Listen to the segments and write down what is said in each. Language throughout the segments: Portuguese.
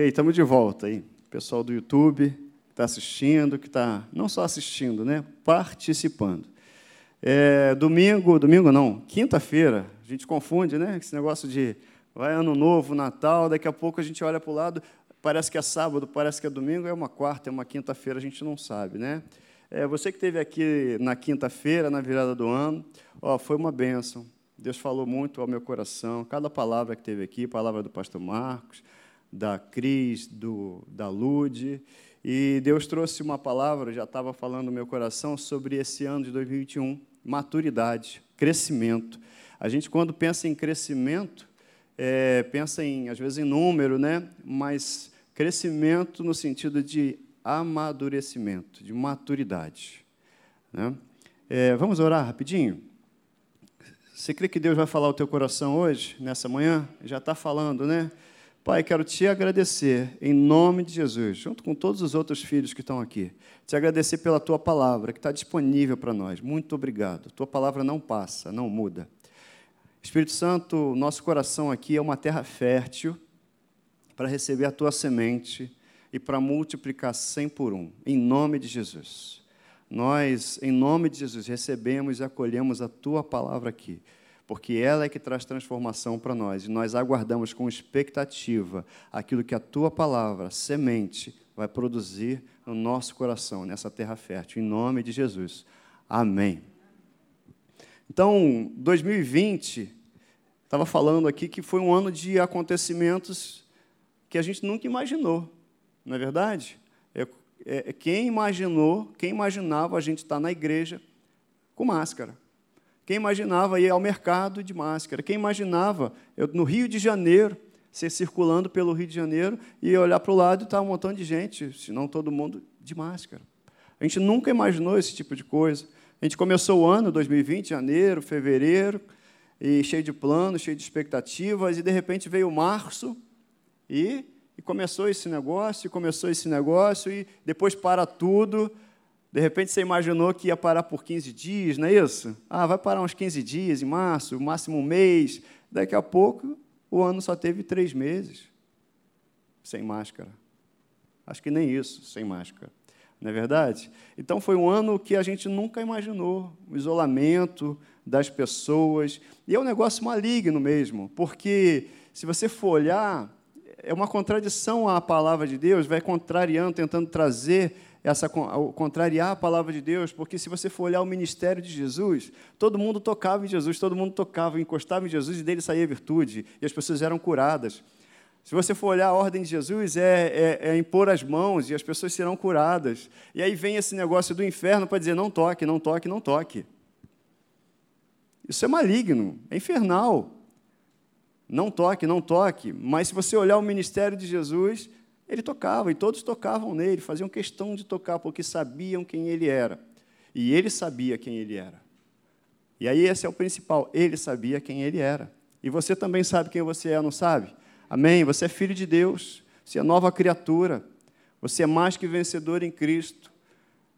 E estamos de volta aí. Pessoal do YouTube que está assistindo, que está não só assistindo, né? Participando. É, domingo, domingo não, quinta-feira, a gente confunde, né? Esse negócio de vai ano novo, Natal, daqui a pouco a gente olha para o lado, parece que é sábado, parece que é domingo, é uma quarta, é uma quinta-feira, a gente não sabe, né? É, você que esteve aqui na quinta-feira, na virada do ano, ó, foi uma bênção. Deus falou muito ao meu coração, cada palavra que teve aqui, palavra do pastor Marcos, da Cris, do, da Lude. E Deus trouxe uma palavra, já estava falando no meu coração, sobre esse ano de 2021, maturidade, crescimento. A gente, quando pensa em crescimento, é, pensa, em, às vezes, em número, né? mas crescimento no sentido de amadurecimento, de maturidade. Né? É, vamos orar rapidinho? Você crê que Deus vai falar o teu coração hoje, nessa manhã? Já está falando, né? Pai, quero te agradecer em nome de Jesus, junto com todos os outros filhos que estão aqui. Te agradecer pela tua palavra que está disponível para nós. Muito obrigado. Tua palavra não passa, não muda. Espírito Santo, nosso coração aqui é uma terra fértil para receber a tua semente e para multiplicar cem por um, em nome de Jesus. Nós, em nome de Jesus, recebemos e acolhemos a tua palavra aqui porque ela é que traz transformação para nós, e nós aguardamos com expectativa aquilo que a tua palavra, semente, vai produzir no nosso coração, nessa terra fértil, em nome de Jesus. Amém. Então, 2020, estava falando aqui que foi um ano de acontecimentos que a gente nunca imaginou, não é verdade? É, é, quem imaginou, quem imaginava a gente estar tá na igreja com máscara? Quem imaginava ir ao mercado de máscara? Quem imaginava eu, no Rio de Janeiro, ser circulando pelo Rio de Janeiro e olhar para o lado e estar um montão de gente, se não todo mundo, de máscara? A gente nunca imaginou esse tipo de coisa. A gente começou o ano 2020, janeiro, fevereiro, e cheio de planos, cheio de expectativas, e de repente veio março e, e começou esse negócio, e começou esse negócio, e depois para tudo. De repente você imaginou que ia parar por 15 dias, não é isso? Ah, vai parar uns 15 dias em março, máximo um mês. Daqui a pouco o ano só teve três meses sem máscara. Acho que nem isso, sem máscara. Não é verdade? Então foi um ano que a gente nunca imaginou o isolamento das pessoas. E é um negócio maligno mesmo, porque se você for olhar, é uma contradição à palavra de Deus, vai contrariando, tentando trazer essa contrariar a palavra de Deus, porque se você for olhar o ministério de Jesus, todo mundo tocava em Jesus, todo mundo tocava, encostava em Jesus e dele saía virtude, e as pessoas eram curadas. Se você for olhar a ordem de Jesus, é, é, é impor as mãos e as pessoas serão curadas. E aí vem esse negócio do inferno para dizer: não toque, não toque, não toque. Isso é maligno, é infernal. Não toque, não toque. Mas se você olhar o ministério de Jesus, ele tocava, e todos tocavam nele, faziam questão de tocar, porque sabiam quem ele era. E ele sabia quem ele era. E aí esse é o principal, ele sabia quem ele era. E você também sabe quem você é, não sabe? Amém? Você é filho de Deus, você é nova criatura, você é mais que vencedor em Cristo.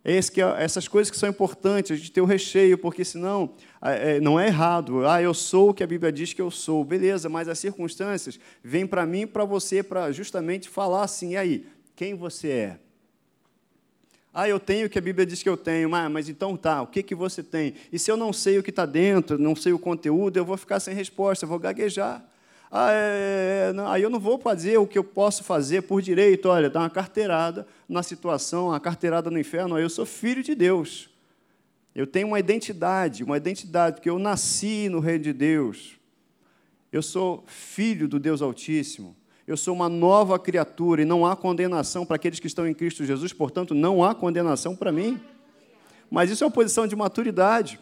Esse que essas coisas que são importantes, a gente ter o recheio, porque senão é, não é errado. Ah, eu sou o que a Bíblia diz que eu sou. Beleza, mas as circunstâncias vêm para mim para você para justamente falar assim, e aí, quem você é? Ah, eu tenho o que a Bíblia diz que eu tenho, ah, mas então tá, o que, que você tem? E se eu não sei o que está dentro, não sei o conteúdo, eu vou ficar sem resposta, eu vou gaguejar. Ah, é, é, é, não, aí eu não vou fazer o que eu posso fazer por direito, olha, dar uma carteirada na situação, uma carteirada no inferno. Eu sou filho de Deus. Eu tenho uma identidade, uma identidade, porque eu nasci no reino de Deus. Eu sou filho do Deus Altíssimo. Eu sou uma nova criatura e não há condenação para aqueles que estão em Cristo Jesus, portanto, não há condenação para mim. Mas isso é uma posição de maturidade.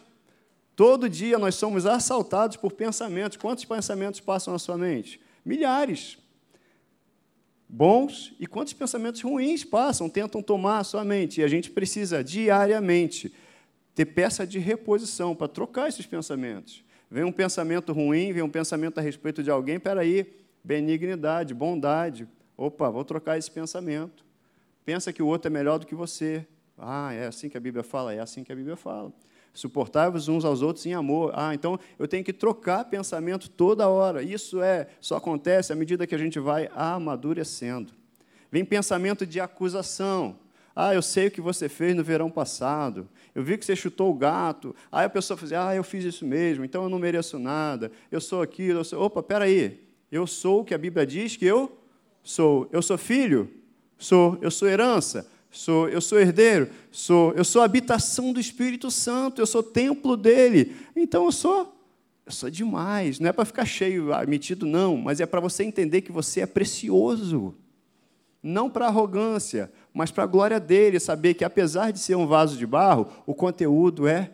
Todo dia nós somos assaltados por pensamentos. Quantos pensamentos passam na sua mente? Milhares. Bons e quantos pensamentos ruins passam, tentam tomar a sua mente. E a gente precisa diariamente ter peça de reposição para trocar esses pensamentos. Vem um pensamento ruim, vem um pensamento a respeito de alguém, peraí, benignidade, bondade. Opa, vou trocar esse pensamento. Pensa que o outro é melhor do que você. Ah, é assim que a Bíblia fala? É assim que a Bíblia fala. Suportai-vos uns aos outros em amor. Ah, então eu tenho que trocar pensamento toda hora. Isso é só acontece à medida que a gente vai amadurecendo. Vem pensamento de acusação. Ah, eu sei o que você fez no verão passado. Eu vi que você chutou o gato. Aí a pessoa fala assim, ah, eu fiz isso mesmo, então eu não mereço nada. Eu sou aquilo, eu sou... Opa, peraí. Eu sou o que a Bíblia diz que eu sou. Eu sou filho? Sou. Eu sou herança? Sou. Eu sou herdeiro? Sou. Eu sou habitação do Espírito Santo. Eu sou templo dele. Então eu sou. Eu sou demais. Não é para ficar cheio, ah, metido, não. Mas é para você entender que você é precioso. Não para arrogância, mas para a glória dele, saber que apesar de ser um vaso de barro, o conteúdo é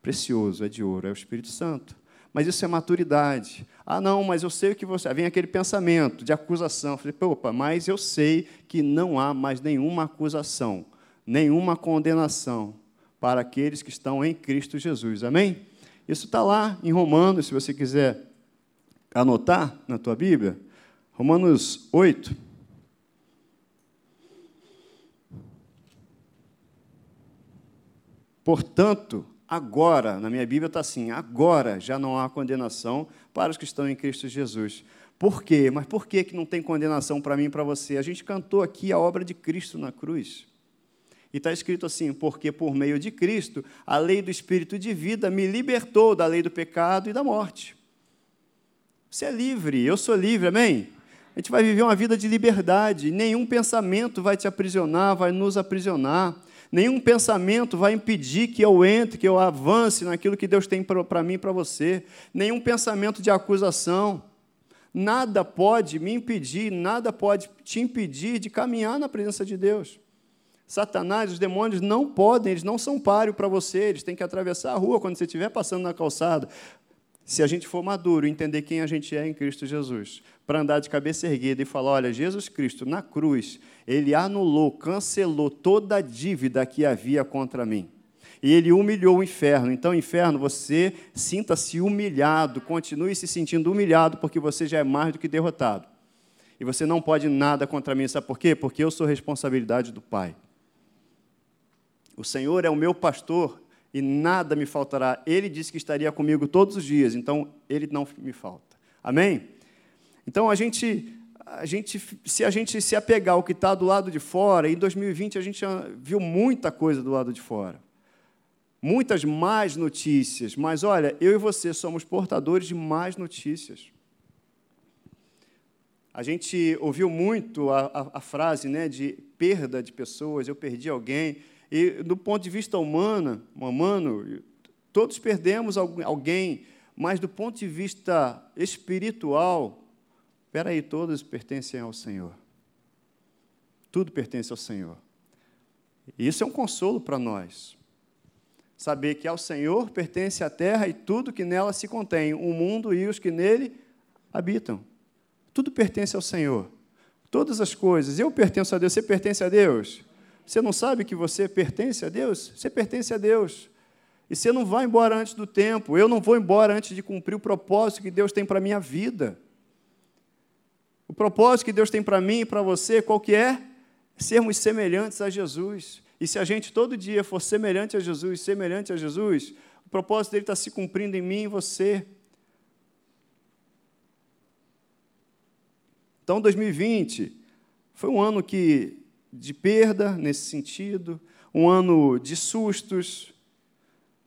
precioso, é de ouro, é o Espírito Santo. Mas isso é maturidade. Ah, não, mas eu sei o que você. Vem aquele pensamento de acusação. Eu falei, opa, mas eu sei que não há mais nenhuma acusação, nenhuma condenação para aqueles que estão em Cristo Jesus. Amém? Isso está lá em Romanos, se você quiser anotar na tua Bíblia. Romanos 8. Portanto, agora, na minha Bíblia está assim: agora já não há condenação para os que estão em Cristo Jesus. Por quê? Mas por que, que não tem condenação para mim e para você? A gente cantou aqui a obra de Cristo na cruz. E está escrito assim: porque por meio de Cristo, a lei do Espírito de vida me libertou da lei do pecado e da morte. Você é livre, eu sou livre, amém? A gente vai viver uma vida de liberdade, nenhum pensamento vai te aprisionar, vai nos aprisionar. Nenhum pensamento vai impedir que eu entre, que eu avance naquilo que Deus tem para mim e para você. Nenhum pensamento de acusação. Nada pode me impedir, nada pode te impedir de caminhar na presença de Deus. Satanás, os demônios não podem, eles não são páreo para você, eles têm que atravessar a rua quando você estiver passando na calçada. Se a gente for maduro, entender quem a gente é em Cristo Jesus, para andar de cabeça erguida e falar: olha, Jesus Cristo na cruz, ele anulou, cancelou toda a dívida que havia contra mim. E ele humilhou o inferno. Então, inferno, você sinta-se humilhado, continue se sentindo humilhado, porque você já é mais do que derrotado. E você não pode nada contra mim. Sabe por quê? Porque eu sou responsabilidade do Pai. O Senhor é o meu pastor e nada me faltará. Ele disse que estaria comigo todos os dias, então ele não me falta. Amém? Então a gente a gente, se a gente se apegar ao que está do lado de fora, em 2020 a gente viu muita coisa do lado de fora. Muitas más notícias. Mas olha, eu e você somos portadores de más notícias. A gente ouviu muito a, a, a frase né, de perda de pessoas, eu perdi alguém. E do ponto de vista humano, humano todos perdemos alguém, mas do ponto de vista espiritual, Espera aí, todos pertencem ao Senhor. Tudo pertence ao Senhor. E isso é um consolo para nós. Saber que ao Senhor pertence a terra e tudo que nela se contém, o mundo e os que nele habitam. Tudo pertence ao Senhor. Todas as coisas. Eu pertenço a Deus, você pertence a Deus. Você não sabe que você pertence a Deus? Você pertence a Deus. E você não vai embora antes do tempo. Eu não vou embora antes de cumprir o propósito que Deus tem para a minha vida. O propósito que Deus tem para mim e para você, qual que é? Sermos semelhantes a Jesus. E se a gente todo dia for semelhante a Jesus, semelhante a Jesus, o propósito dele está se cumprindo em mim e você. Então, 2020 foi um ano que de perda nesse sentido, um ano de sustos,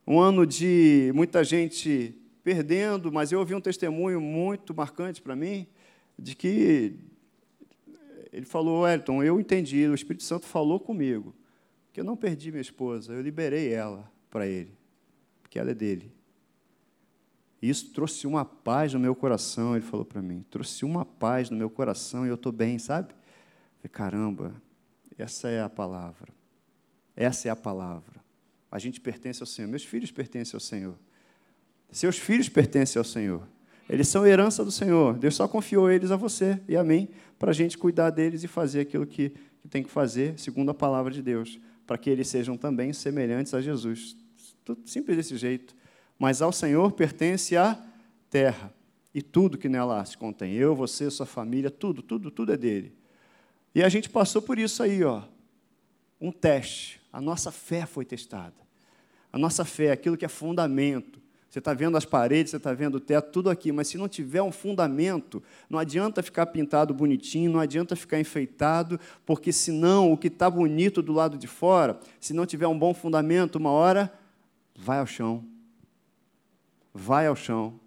um ano de muita gente perdendo, mas eu ouvi um testemunho muito marcante para mim de que ele falou, Elton, eu entendi, o Espírito Santo falou comigo, que eu não perdi minha esposa, eu liberei ela para ele, porque ela é dele. Isso trouxe uma paz no meu coração, ele falou para mim, trouxe uma paz no meu coração e eu estou bem, sabe? falei, caramba, essa é a palavra, essa é a palavra. A gente pertence ao Senhor, meus filhos pertencem ao Senhor, seus filhos pertencem ao Senhor. Eles são herança do Senhor. Deus só confiou eles a você e a mim para a gente cuidar deles e fazer aquilo que, tem que fazer, segundo a palavra de Deus, para que eles sejam também semelhantes a Jesus. Tudo simples desse jeito. Mas ao Senhor pertence a terra e tudo que nela se contém. Eu, você, sua família, tudo, tudo, tudo é dele. E a gente passou por isso aí, ó. Um teste. A nossa fé foi testada. A nossa fé, aquilo que é fundamento, Você está vendo as paredes, você está vendo o teto, tudo aqui, mas se não tiver um fundamento, não adianta ficar pintado bonitinho, não adianta ficar enfeitado, porque senão o que está bonito do lado de fora, se não tiver um bom fundamento, uma hora vai ao chão. Vai ao chão.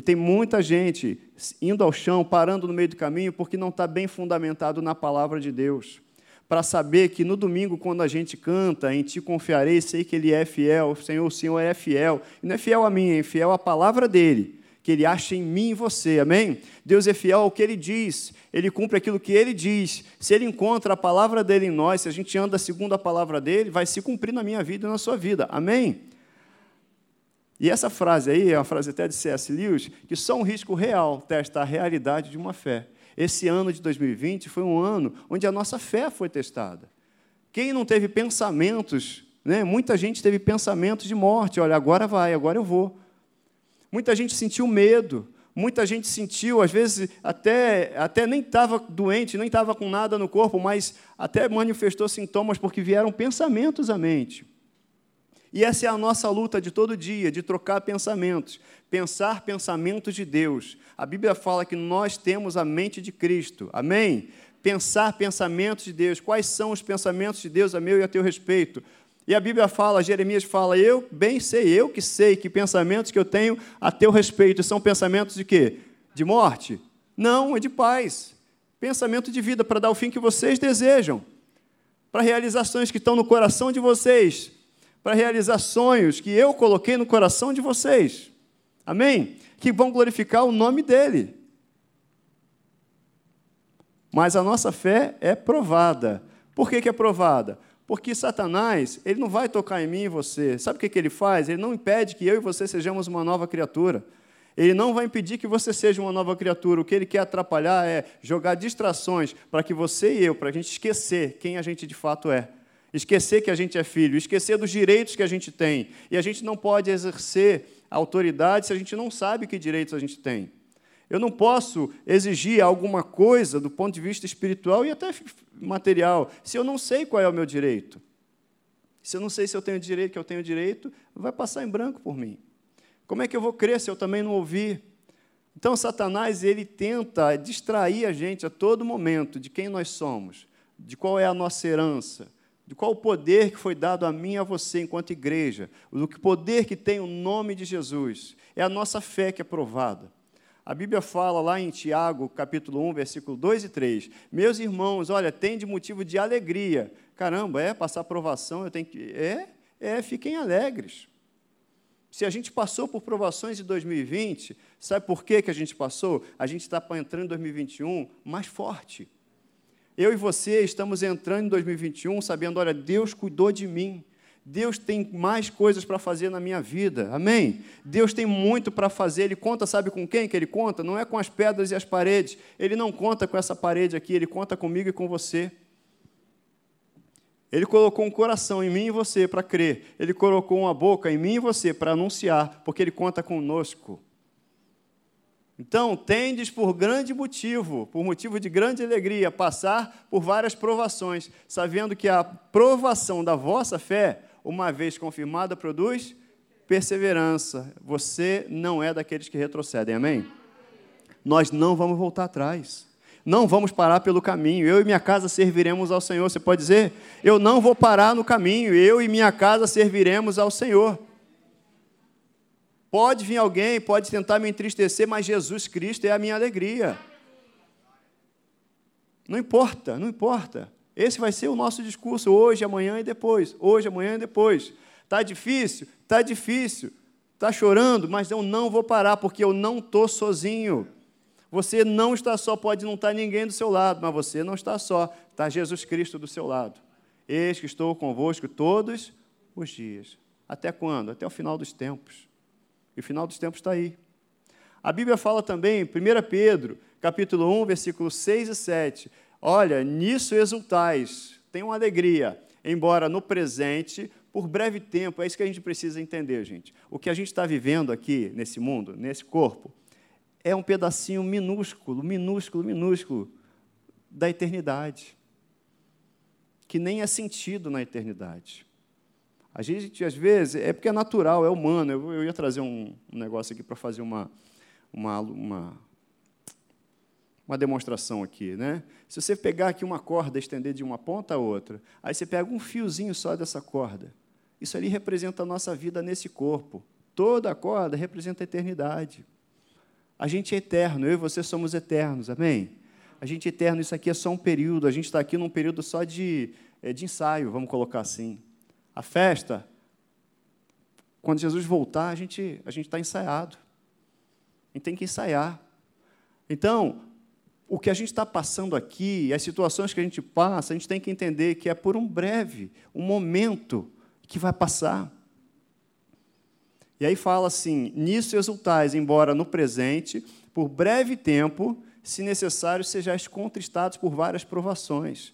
E tem muita gente indo ao chão, parando no meio do caminho, porque não está bem fundamentado na palavra de Deus para saber que no domingo, quando a gente canta, em ti confiarei, sei que ele é fiel, Senhor, o Senhor é fiel. E não é fiel a mim, é fiel à palavra dele, que ele acha em mim e você, amém? Deus é fiel ao que ele diz, ele cumpre aquilo que ele diz. Se ele encontra a palavra dele em nós, se a gente anda segundo a palavra dele, vai se cumprir na minha vida e na sua vida, amém? E essa frase aí é uma frase até de C.S. Lewis, que só um risco real testa a realidade de uma fé. Esse ano de 2020 foi um ano onde a nossa fé foi testada. Quem não teve pensamentos, né? muita gente teve pensamentos de morte, olha, agora vai, agora eu vou. Muita gente sentiu medo, muita gente sentiu, às vezes até, até nem estava doente, nem estava com nada no corpo, mas até manifestou sintomas porque vieram pensamentos à mente. E essa é a nossa luta de todo dia, de trocar pensamentos, pensar pensamentos de Deus. A Bíblia fala que nós temos a mente de Cristo. Amém? Pensar pensamentos de Deus. Quais são os pensamentos de Deus a meu e a teu respeito? E a Bíblia fala, Jeremias fala, eu bem sei, eu que sei que pensamentos que eu tenho a teu respeito são pensamentos de quê? De morte? Não, é de paz. Pensamento de vida para dar o fim que vocês desejam. Para realizações que estão no coração de vocês para realizar sonhos que eu coloquei no coração de vocês. Amém? Que vão glorificar o nome dele. Mas a nossa fé é provada. Por que, que é provada? Porque Satanás, ele não vai tocar em mim e você. Sabe o que, que ele faz? Ele não impede que eu e você sejamos uma nova criatura. Ele não vai impedir que você seja uma nova criatura. O que ele quer atrapalhar é jogar distrações para que você e eu, para a gente esquecer quem a gente de fato é esquecer que a gente é filho, esquecer dos direitos que a gente tem. E a gente não pode exercer autoridade se a gente não sabe que direitos a gente tem. Eu não posso exigir alguma coisa do ponto de vista espiritual e até material se eu não sei qual é o meu direito. Se eu não sei se eu tenho direito, que eu tenho direito, vai passar em branco por mim. Como é que eu vou crer se eu também não ouvir? Então, Satanás ele tenta distrair a gente a todo momento de quem nós somos, de qual é a nossa herança, de qual o poder que foi dado a mim e a você enquanto igreja, do que poder que tem o nome de Jesus. É a nossa fé que é provada. A Bíblia fala lá em Tiago, capítulo 1, versículo 2 e 3. Meus irmãos, olha, tem de motivo de alegria. Caramba, é passar provação, eu tenho que. É, é, fiquem alegres. Se a gente passou por provações em 2020, sabe por que, que a gente passou? A gente está entrando em 2021 mais forte eu e você estamos entrando em 2021 sabendo, olha, Deus cuidou de mim. Deus tem mais coisas para fazer na minha vida. Amém? Deus tem muito para fazer. Ele conta, sabe com quem que ele conta? Não é com as pedras e as paredes. Ele não conta com essa parede aqui, ele conta comigo e com você. Ele colocou um coração em mim e você para crer. Ele colocou uma boca em mim e você para anunciar, porque ele conta conosco. Então, tendes por grande motivo, por motivo de grande alegria, passar por várias provações, sabendo que a provação da vossa fé, uma vez confirmada, produz perseverança. Você não é daqueles que retrocedem, amém? Nós não vamos voltar atrás. Não vamos parar pelo caminho. Eu e minha casa serviremos ao Senhor. Você pode dizer? Eu não vou parar no caminho. Eu e minha casa serviremos ao Senhor. Pode vir alguém, pode tentar me entristecer, mas Jesus Cristo é a minha alegria. Não importa, não importa. Esse vai ser o nosso discurso hoje, amanhã e depois. Hoje, amanhã e depois. Está difícil? Está difícil. Está chorando, mas eu não vou parar, porque eu não estou sozinho. Você não está só, pode não estar ninguém do seu lado, mas você não está só. Está Jesus Cristo do seu lado. Eis que estou convosco todos os dias. Até quando? Até o final dos tempos. E o final dos tempos está aí. A Bíblia fala também, 1 Pedro, capítulo 1, versículos 6 e 7. Olha, nisso exultais, tenham alegria, embora no presente, por breve tempo, é isso que a gente precisa entender, gente. O que a gente está vivendo aqui, nesse mundo, nesse corpo, é um pedacinho minúsculo, minúsculo, minúsculo da eternidade, que nem é sentido na eternidade. A gente, às vezes, é porque é natural, é humano. Eu, eu ia trazer um, um negócio aqui para fazer uma, uma, uma, uma demonstração aqui. Né? Se você pegar aqui uma corda e estender de uma ponta a outra, aí você pega um fiozinho só dessa corda. Isso ali representa a nossa vida nesse corpo. Toda a corda representa a eternidade. A gente é eterno, eu e você somos eternos, amém? A gente é eterno, isso aqui é só um período, a gente está aqui num período só de, é, de ensaio, vamos colocar assim. A festa, quando Jesus voltar, a gente a está ensaiado. A gente tem que ensaiar. Então, o que a gente está passando aqui, as situações que a gente passa, a gente tem que entender que é por um breve, um momento que vai passar. E aí fala assim: nisso exultais, embora no presente, por breve tempo, se necessário, sejais contristados por várias provações,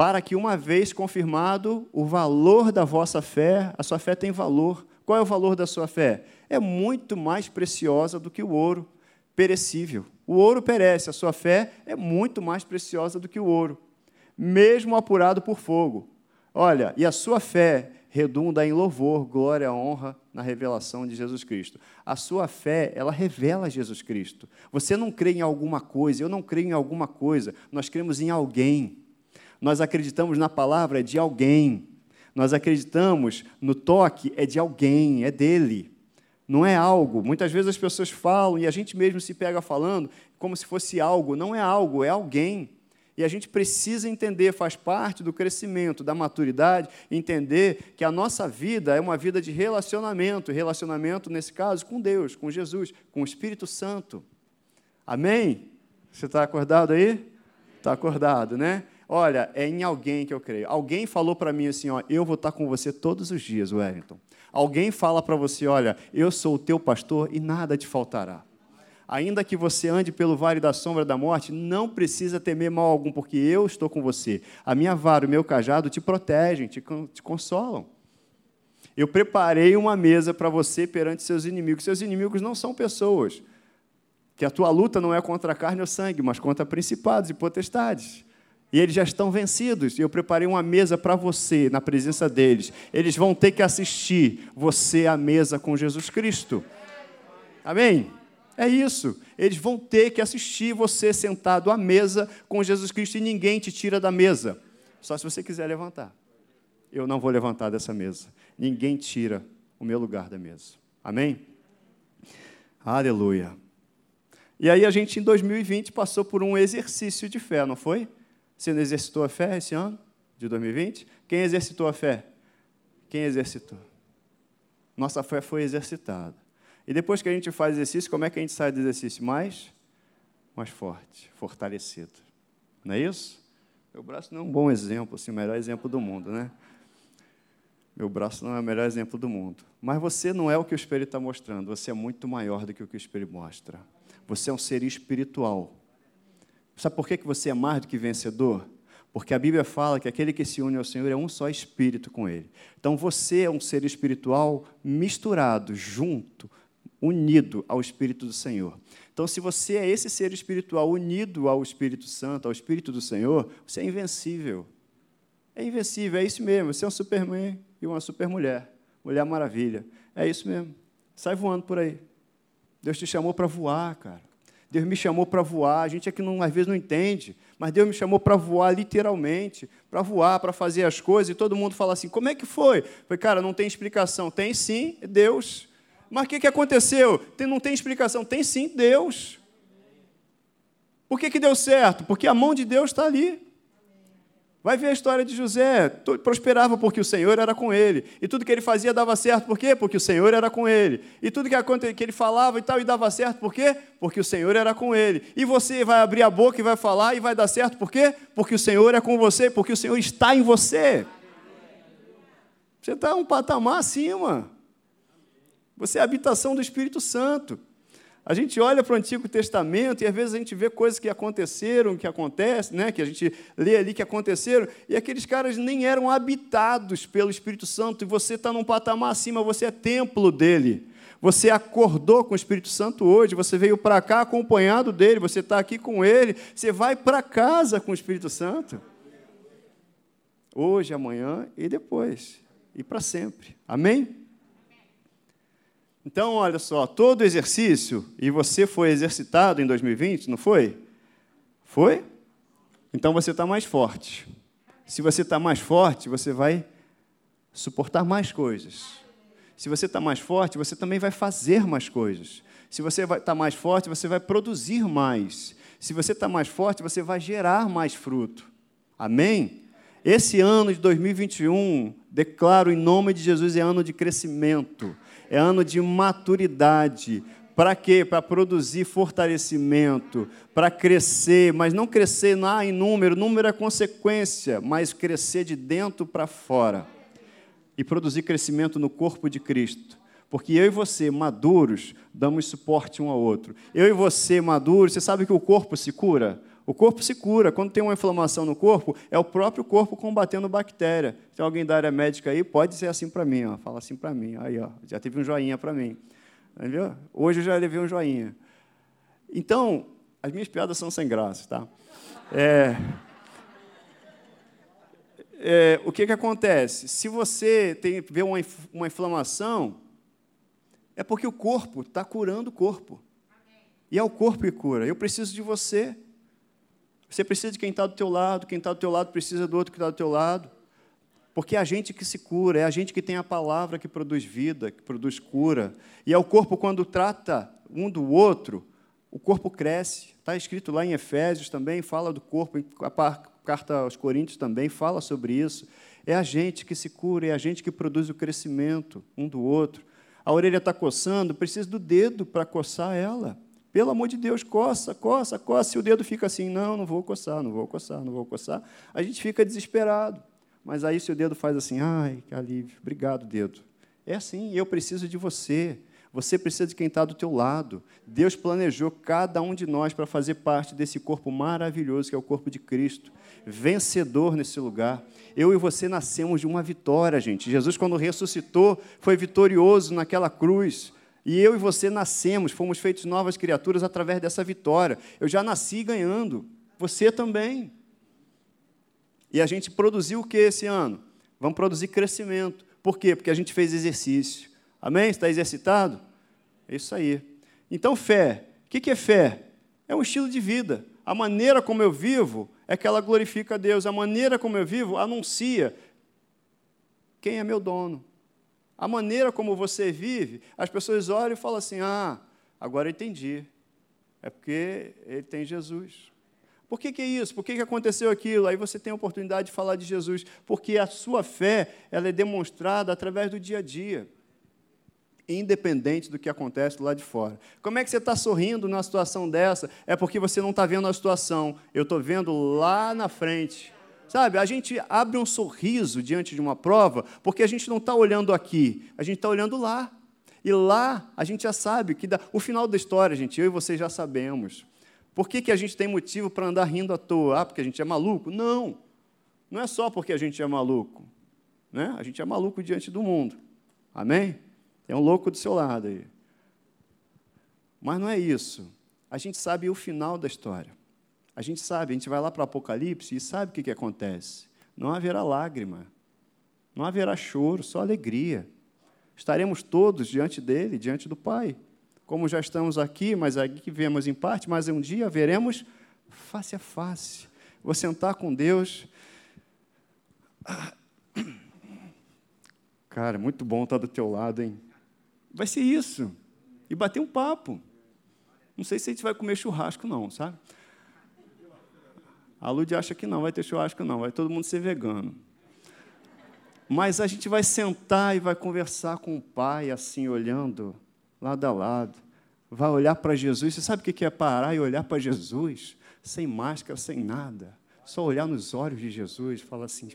para que, uma vez confirmado o valor da vossa fé, a sua fé tem valor. Qual é o valor da sua fé? É muito mais preciosa do que o ouro perecível. O ouro perece, a sua fé é muito mais preciosa do que o ouro, mesmo apurado por fogo. Olha, e a sua fé redunda em louvor, glória, honra na revelação de Jesus Cristo. A sua fé, ela revela Jesus Cristo. Você não crê em alguma coisa, eu não creio em alguma coisa, nós cremos em alguém. Nós acreditamos na palavra de alguém. Nós acreditamos no toque é de alguém, é dele. Não é algo. Muitas vezes as pessoas falam e a gente mesmo se pega falando como se fosse algo. Não é algo, é alguém. E a gente precisa entender, faz parte do crescimento, da maturidade, entender que a nossa vida é uma vida de relacionamento, relacionamento, nesse caso, com Deus, com Jesus, com o Espírito Santo. Amém? Você está acordado aí? Está acordado, né? Olha, é em alguém que eu creio. Alguém falou para mim assim, ó, eu vou estar com você todos os dias, Wellington. Alguém fala para você, olha, eu sou o teu pastor e nada te faltará. Ainda que você ande pelo vale da sombra da morte, não precisa temer mal algum, porque eu estou com você. A minha vara, o meu cajado te protegem, te, te consolam. Eu preparei uma mesa para você perante seus inimigos. Seus inimigos não são pessoas. Que a tua luta não é contra a carne ou sangue, mas contra principados e potestades. E eles já estão vencidos. Eu preparei uma mesa para você, na presença deles. Eles vão ter que assistir você à mesa com Jesus Cristo. Amém? É isso. Eles vão ter que assistir você sentado à mesa com Jesus Cristo e ninguém te tira da mesa. Só se você quiser levantar. Eu não vou levantar dessa mesa. Ninguém tira o meu lugar da mesa. Amém? Aleluia. E aí a gente, em 2020, passou por um exercício de fé, não foi? Você não exercitou a fé esse ano, de 2020? Quem exercitou a fé? Quem exercitou? Nossa fé foi exercitada. E depois que a gente faz exercício, como é que a gente sai do exercício? Mais, mais forte, fortalecido. Não é isso? Meu braço não é um bom exemplo, assim, o melhor exemplo do mundo, né? Meu braço não é o melhor exemplo do mundo. Mas você não é o que o Espírito está mostrando, você é muito maior do que o que o Espírito mostra. Você é um ser espiritual. Sabe por que você é mais do que vencedor? Porque a Bíblia fala que aquele que se une ao Senhor é um só espírito com Ele. Então você é um ser espiritual misturado, junto, unido ao Espírito do Senhor. Então, se você é esse ser espiritual unido ao Espírito Santo, ao Espírito do Senhor, você é invencível. É invencível, é isso mesmo. Você é um superman e uma supermulher. Mulher maravilha. É isso mesmo. Sai voando por aí. Deus te chamou para voar, cara. Deus me chamou para voar. A gente aqui não, às vezes não entende, mas Deus me chamou para voar literalmente, para voar, para fazer as coisas. E todo mundo fala assim: como é que foi? Foi, cara, não tem explicação. Tem sim, é Deus. Mas o que, que aconteceu? Tem, não tem explicação. Tem sim, Deus. Por que, que deu certo? Porque a mão de Deus está ali. Vai ver a história de José. Prosperava porque o Senhor era com ele. E tudo que ele fazia dava certo. Por quê? Porque o Senhor era com ele. E tudo que, ele falava e tal e dava certo. Por quê? Porque o Senhor era com ele. E você vai abrir a boca e vai falar e vai dar certo. Por quê? Porque o Senhor é com você. Porque o Senhor está em você. Você está um patamar acima. Você é a habitação do Espírito Santo. A gente olha para o Antigo Testamento e às vezes a gente vê coisas que aconteceram, que acontecem, né? que a gente lê ali que aconteceram, e aqueles caras nem eram habitados pelo Espírito Santo, e você está num patamar acima, você é templo dele. Você acordou com o Espírito Santo hoje, você veio para cá acompanhado dele, você está aqui com ele, você vai para casa com o Espírito Santo. Hoje, amanhã e depois. e para sempre. Amém? Então, olha só, todo exercício, e você foi exercitado em 2020, não foi? Foi? Então você está mais forte. Se você está mais forte, você vai suportar mais coisas. Se você está mais forte, você também vai fazer mais coisas. Se você está mais forte, você vai produzir mais. Se você está mais forte, você vai gerar mais fruto. Amém? Esse ano de 2021, declaro em nome de Jesus, é ano de crescimento, é ano de maturidade. Para quê? Para produzir fortalecimento, para crescer, mas não crescer lá em número, número é consequência, mas crescer de dentro para fora. E produzir crescimento no corpo de Cristo. Porque eu e você, maduros, damos suporte um ao outro. Eu e você, maduros, você sabe que o corpo se cura? O corpo se cura. Quando tem uma inflamação no corpo, é o próprio corpo combatendo bactéria. Tem alguém da área médica aí? Pode ser assim para mim. Ó. Fala assim para mim. Aí, ó, já teve um joinha para mim. Entendeu? Hoje eu já levei um joinha. Então, as minhas piadas são sem graça, tá? É, é, o que, que acontece? Se você tem, vê uma, uma inflamação, é porque o corpo está curando o corpo. E é o corpo que cura. Eu preciso de você. Você precisa de quem está do teu lado, quem está do teu lado precisa do outro que está do teu lado. Porque é a gente que se cura, é a gente que tem a palavra que produz vida, que produz cura. E é o corpo, quando trata um do outro, o corpo cresce. Está escrito lá em Efésios também, fala do corpo, a carta aos Coríntios também fala sobre isso. É a gente que se cura, é a gente que produz o crescimento um do outro a orelha está coçando, precisa do dedo para coçar ela. Pelo amor de Deus, coça, coça, coça. Se o dedo fica assim, não, não vou coçar, não vou coçar, não vou coçar, a gente fica desesperado. Mas aí, se o dedo faz assim, ai, que alívio, obrigado, dedo. É assim, eu preciso de você. Você precisa de quem está do teu lado. Deus planejou cada um de nós para fazer parte desse corpo maravilhoso que é o corpo de Cristo, vencedor nesse lugar. Eu e você nascemos de uma vitória, gente. Jesus, quando ressuscitou, foi vitorioso naquela cruz. E eu e você nascemos, fomos feitos novas criaturas através dessa vitória. Eu já nasci ganhando, você também. E a gente produziu o que esse ano? Vamos produzir crescimento. Por quê? Porque a gente fez exercício. Amém? Está exercitado? É isso aí. Então, fé. O que é fé? É um estilo de vida. A maneira como eu vivo é que ela glorifica a Deus. A maneira como eu vivo anuncia quem é meu dono. A maneira como você vive, as pessoas olham e falam assim: ah, agora entendi. É porque ele tem Jesus. Por que, que é isso? Por que, que aconteceu aquilo? Aí você tem a oportunidade de falar de Jesus, porque a sua fé ela é demonstrada através do dia a dia independente do que acontece lá de fora. Como é que você está sorrindo numa situação dessa? É porque você não está vendo a situação, eu estou vendo lá na frente. Sabe, a gente abre um sorriso diante de uma prova porque a gente não está olhando aqui, a gente está olhando lá. E lá a gente já sabe que dá... o final da história, gente, eu e você já sabemos. Por que, que a gente tem motivo para andar rindo à toa? Ah, porque a gente é maluco? Não. Não é só porque a gente é maluco. Né? A gente é maluco diante do mundo. Amém? Tem um louco do seu lado aí. Mas não é isso. A gente sabe o final da história. A gente sabe, a gente vai lá para o Apocalipse e sabe o que, que acontece. Não haverá lágrima, não haverá choro, só alegria. Estaremos todos diante dele, diante do Pai. Como já estamos aqui, mas aqui vemos em parte, mas um dia veremos face a face. Vou sentar com Deus. Cara, muito bom estar do teu lado, hein? Vai ser isso. E bater um papo. Não sei se a gente vai comer churrasco, não, sabe? A Lud acha que não, vai ter churrasco, não, vai todo mundo ser vegano. Mas a gente vai sentar e vai conversar com o pai, assim, olhando lado a lado. Vai olhar para Jesus. Você sabe o que é parar e olhar para Jesus? Sem máscara, sem nada. Só olhar nos olhos de Jesus e falar assim: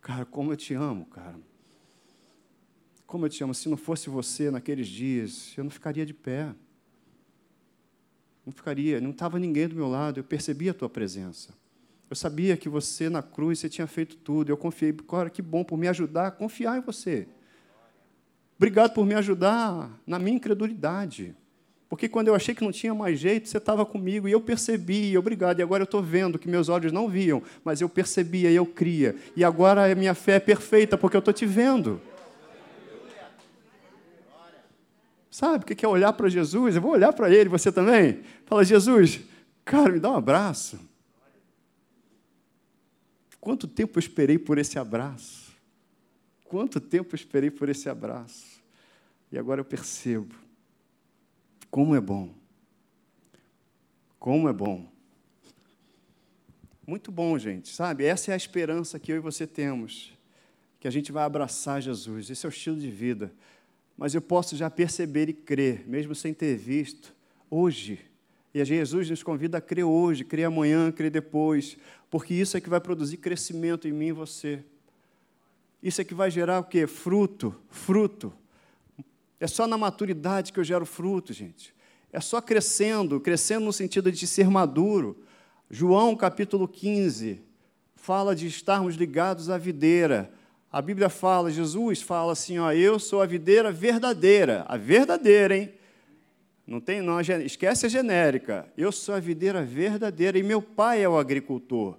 Cara, como eu te amo, cara. Como eu te amo, se não fosse você naqueles dias, eu não ficaria de pé. Não ficaria, não estava ninguém do meu lado, eu percebia a tua presença. Eu sabia que você na cruz, você tinha feito tudo. Eu confiei, cara, que bom por me ajudar a confiar em você. Obrigado por me ajudar na minha incredulidade. Porque quando eu achei que não tinha mais jeito, você estava comigo e eu percebi, obrigado, e agora eu estou vendo que meus olhos não viam, mas eu percebia e eu cria. E agora a minha fé é perfeita porque eu estou te vendo. Sabe o que é olhar para Jesus? Eu vou olhar para ele, você também. Fala, Jesus, cara, me dá um abraço. Quanto tempo eu esperei por esse abraço? Quanto tempo eu esperei por esse abraço? E agora eu percebo como é bom. Como é bom. Muito bom, gente, sabe? Essa é a esperança que eu e você temos, que a gente vai abraçar Jesus. Esse é o estilo de vida. Mas eu posso já perceber e crer, mesmo sem ter visto, hoje. E a Jesus nos convida a crer hoje, crer amanhã, crer depois, porque isso é que vai produzir crescimento em mim e você. Isso é que vai gerar o quê? Fruto, fruto. É só na maturidade que eu gero fruto, gente. É só crescendo, crescendo no sentido de ser maduro. João capítulo 15 fala de estarmos ligados à videira. A Bíblia fala, Jesus fala assim, ó, eu sou a videira verdadeira, a verdadeira, hein? Não tem, não, esquece a genérica. Eu sou a videira verdadeira e meu pai é o agricultor.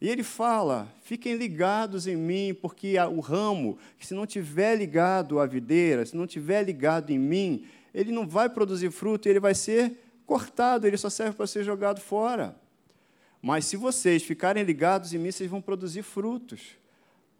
E ele fala: fiquem ligados em mim, porque o ramo, se não tiver ligado à videira, se não tiver ligado em mim, ele não vai produzir fruto, ele vai ser cortado, ele só serve para ser jogado fora. Mas se vocês ficarem ligados em mim, vocês vão produzir frutos.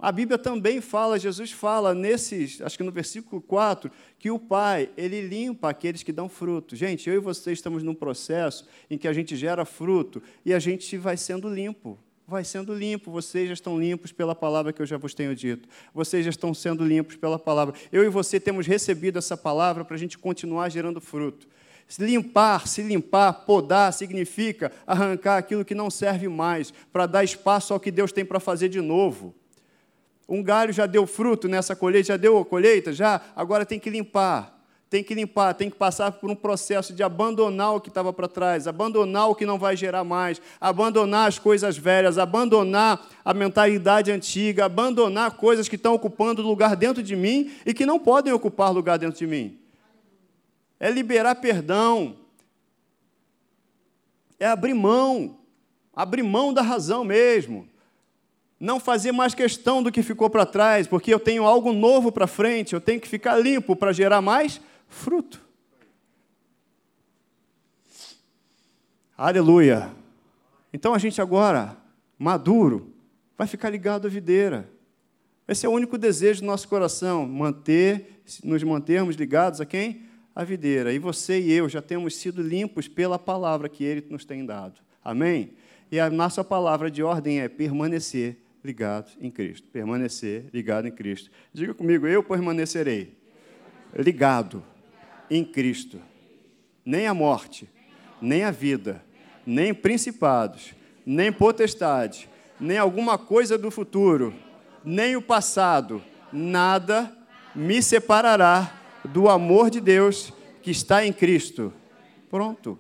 A Bíblia também fala, Jesus fala nesses, acho que no versículo 4, que o Pai, ele limpa aqueles que dão fruto. Gente, eu e você estamos num processo em que a gente gera fruto e a gente vai sendo limpo vai sendo limpo. Vocês já estão limpos pela palavra que eu já vos tenho dito. Vocês já estão sendo limpos pela palavra. Eu e você temos recebido essa palavra para a gente continuar gerando fruto. Se limpar, se limpar, podar, significa arrancar aquilo que não serve mais, para dar espaço ao que Deus tem para fazer de novo. Um galho já deu fruto nessa colheita, já deu a colheita, já, agora tem que limpar tem que limpar, tem que passar por um processo de abandonar o que estava para trás, abandonar o que não vai gerar mais, abandonar as coisas velhas, abandonar a mentalidade antiga, abandonar coisas que estão ocupando lugar dentro de mim e que não podem ocupar lugar dentro de mim. É liberar perdão, é abrir mão, abrir mão da razão mesmo. Não fazer mais questão do que ficou para trás, porque eu tenho algo novo para frente, eu tenho que ficar limpo para gerar mais fruto. Aleluia. Então a gente agora, maduro, vai ficar ligado à videira. Esse é o único desejo do nosso coração, manter, nos mantermos ligados a quem? A videira. E você e eu já temos sido limpos pela palavra que ele nos tem dado. Amém? E a nossa palavra de ordem é permanecer ligado em Cristo. Permanecer ligado em Cristo. Diga comigo, eu permanecerei ligado em Cristo. Nem a morte, nem a vida, nem principados, nem potestade, nem alguma coisa do futuro, nem o passado, nada me separará do amor de Deus que está em Cristo. Pronto.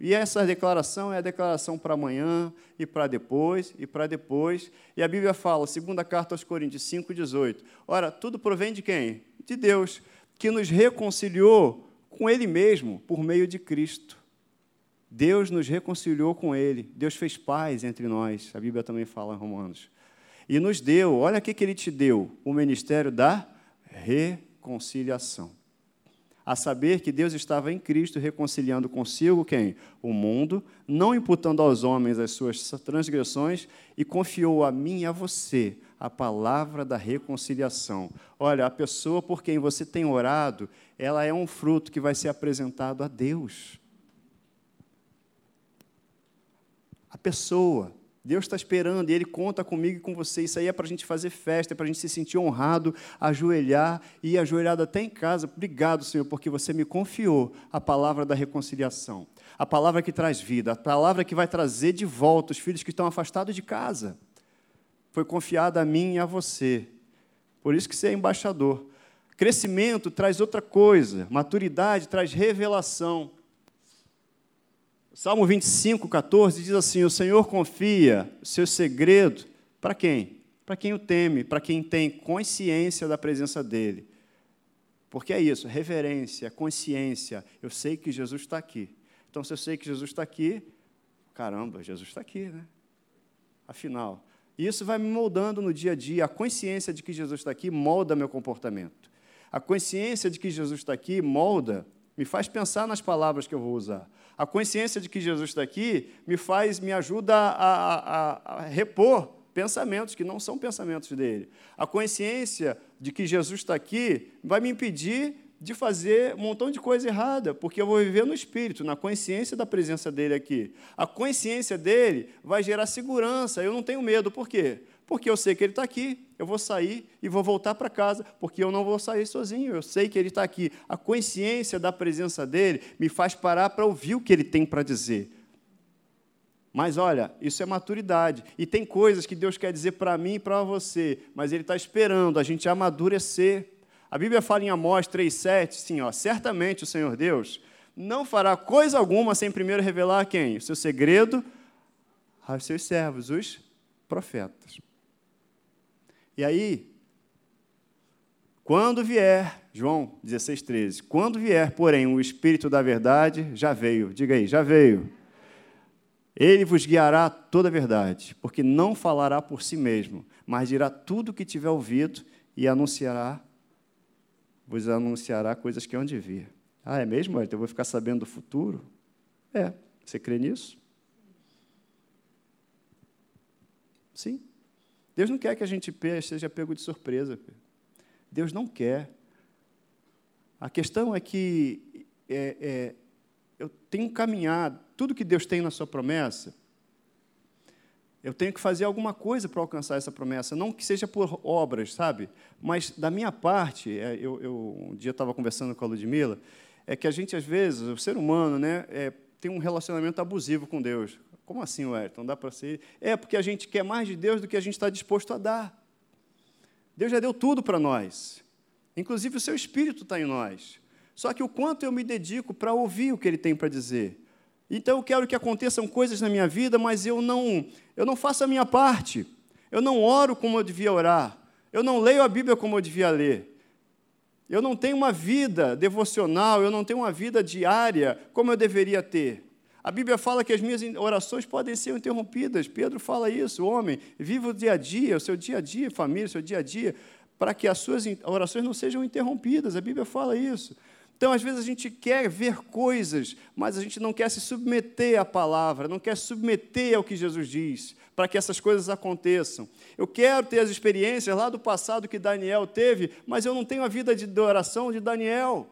E essa declaração é a declaração para amanhã e para depois e para depois. E a Bíblia fala, segunda carta aos Coríntios 5:18. Ora, tudo provém de quem? De Deus que nos reconciliou com Ele mesmo por meio de Cristo. Deus nos reconciliou com Ele, Deus fez paz entre nós, a Bíblia também fala em Romanos. E nos deu, olha o que Ele te deu: o ministério da reconciliação. A saber que Deus estava em Cristo reconciliando consigo quem? O mundo, não imputando aos homens as suas transgressões, e confiou a mim e a você a palavra da reconciliação. Olha, a pessoa por quem você tem orado, ela é um fruto que vai ser apresentado a Deus. A pessoa, Deus está esperando e Ele conta comigo e com você. Isso aí é para a gente fazer festa, é para a gente se sentir honrado, ajoelhar e ir ajoelhado até em casa. Obrigado, Senhor, porque você me confiou a palavra da reconciliação, a palavra que traz vida, a palavra que vai trazer de volta os filhos que estão afastados de casa foi confiada a mim e a você. Por isso que você é embaixador. Crescimento traz outra coisa, maturidade traz revelação. Salmo 25, 14 diz assim: O Senhor confia o seu segredo para quem? Para quem o teme, para quem tem consciência da presença dele. Porque é isso, reverência, consciência. Eu sei que Jesus está aqui. Então, se eu sei que Jesus está aqui, caramba, Jesus está aqui, né? Afinal, isso vai me moldando no dia a dia. A consciência de que Jesus está aqui molda meu comportamento. A consciência de que Jesus está aqui molda, me faz pensar nas palavras que eu vou usar. A consciência de que Jesus está aqui me faz, me ajuda a, a, a repor pensamentos que não são pensamentos dele. A consciência de que Jesus está aqui vai me impedir de fazer um montão de coisa errada, porque eu vou viver no espírito, na consciência da presença dele aqui. A consciência dele vai gerar segurança, eu não tenho medo. Por quê? Porque eu sei que ele está aqui, eu vou sair e vou voltar para casa, porque eu não vou sair sozinho, eu sei que ele está aqui. A consciência da presença dele me faz parar para ouvir o que ele tem para dizer. Mas olha, isso é maturidade. E tem coisas que Deus quer dizer para mim e para você, mas Ele está esperando a gente amadurecer. A Bíblia fala em Amós 3,7, sim, ó, certamente o Senhor Deus não fará coisa alguma sem primeiro revelar a quem? O seu segredo aos seus servos, os profetas. E aí, quando vier, João 16,13, quando vier, porém, o Espírito da verdade, já veio, diga aí, já veio ele vos guiará toda a verdade, porque não falará por si mesmo, mas dirá tudo o que tiver ouvido e anunciará, vos anunciará coisas que hão de vir. Ah, é mesmo? Então eu vou ficar sabendo do futuro? É. Você crê nisso? Sim. Deus não quer que a gente seja pego de surpresa. Deus não quer. A questão é que é, é, eu tenho caminhado, tudo que Deus tem na sua promessa, eu tenho que fazer alguma coisa para alcançar essa promessa, não que seja por obras, sabe? Mas da minha parte, é, eu, eu um dia estava conversando com a Ludmilla, é que a gente às vezes, o ser humano, né, é, tem um relacionamento abusivo com Deus. Como assim, Wellington? Dá para ser? É porque a gente quer mais de Deus do que a gente está disposto a dar. Deus já deu tudo para nós. Inclusive o seu Espírito está em nós. Só que o quanto eu me dedico para ouvir o que ele tem para dizer. Então eu quero que aconteçam coisas na minha vida, mas eu não, eu não faço a minha parte. Eu não oro como eu devia orar. Eu não leio a Bíblia como eu devia ler. Eu não tenho uma vida devocional, eu não tenho uma vida diária como eu deveria ter. A Bíblia fala que as minhas orações podem ser interrompidas. Pedro fala isso, homem, viva o dia a dia, o seu dia a dia, família, o seu dia a dia, para que as suas orações não sejam interrompidas. A Bíblia fala isso. Então, às vezes, a gente quer ver coisas, mas a gente não quer se submeter à palavra, não quer se submeter ao que Jesus diz, para que essas coisas aconteçam. Eu quero ter as experiências lá do passado que Daniel teve, mas eu não tenho a vida de oração de Daniel,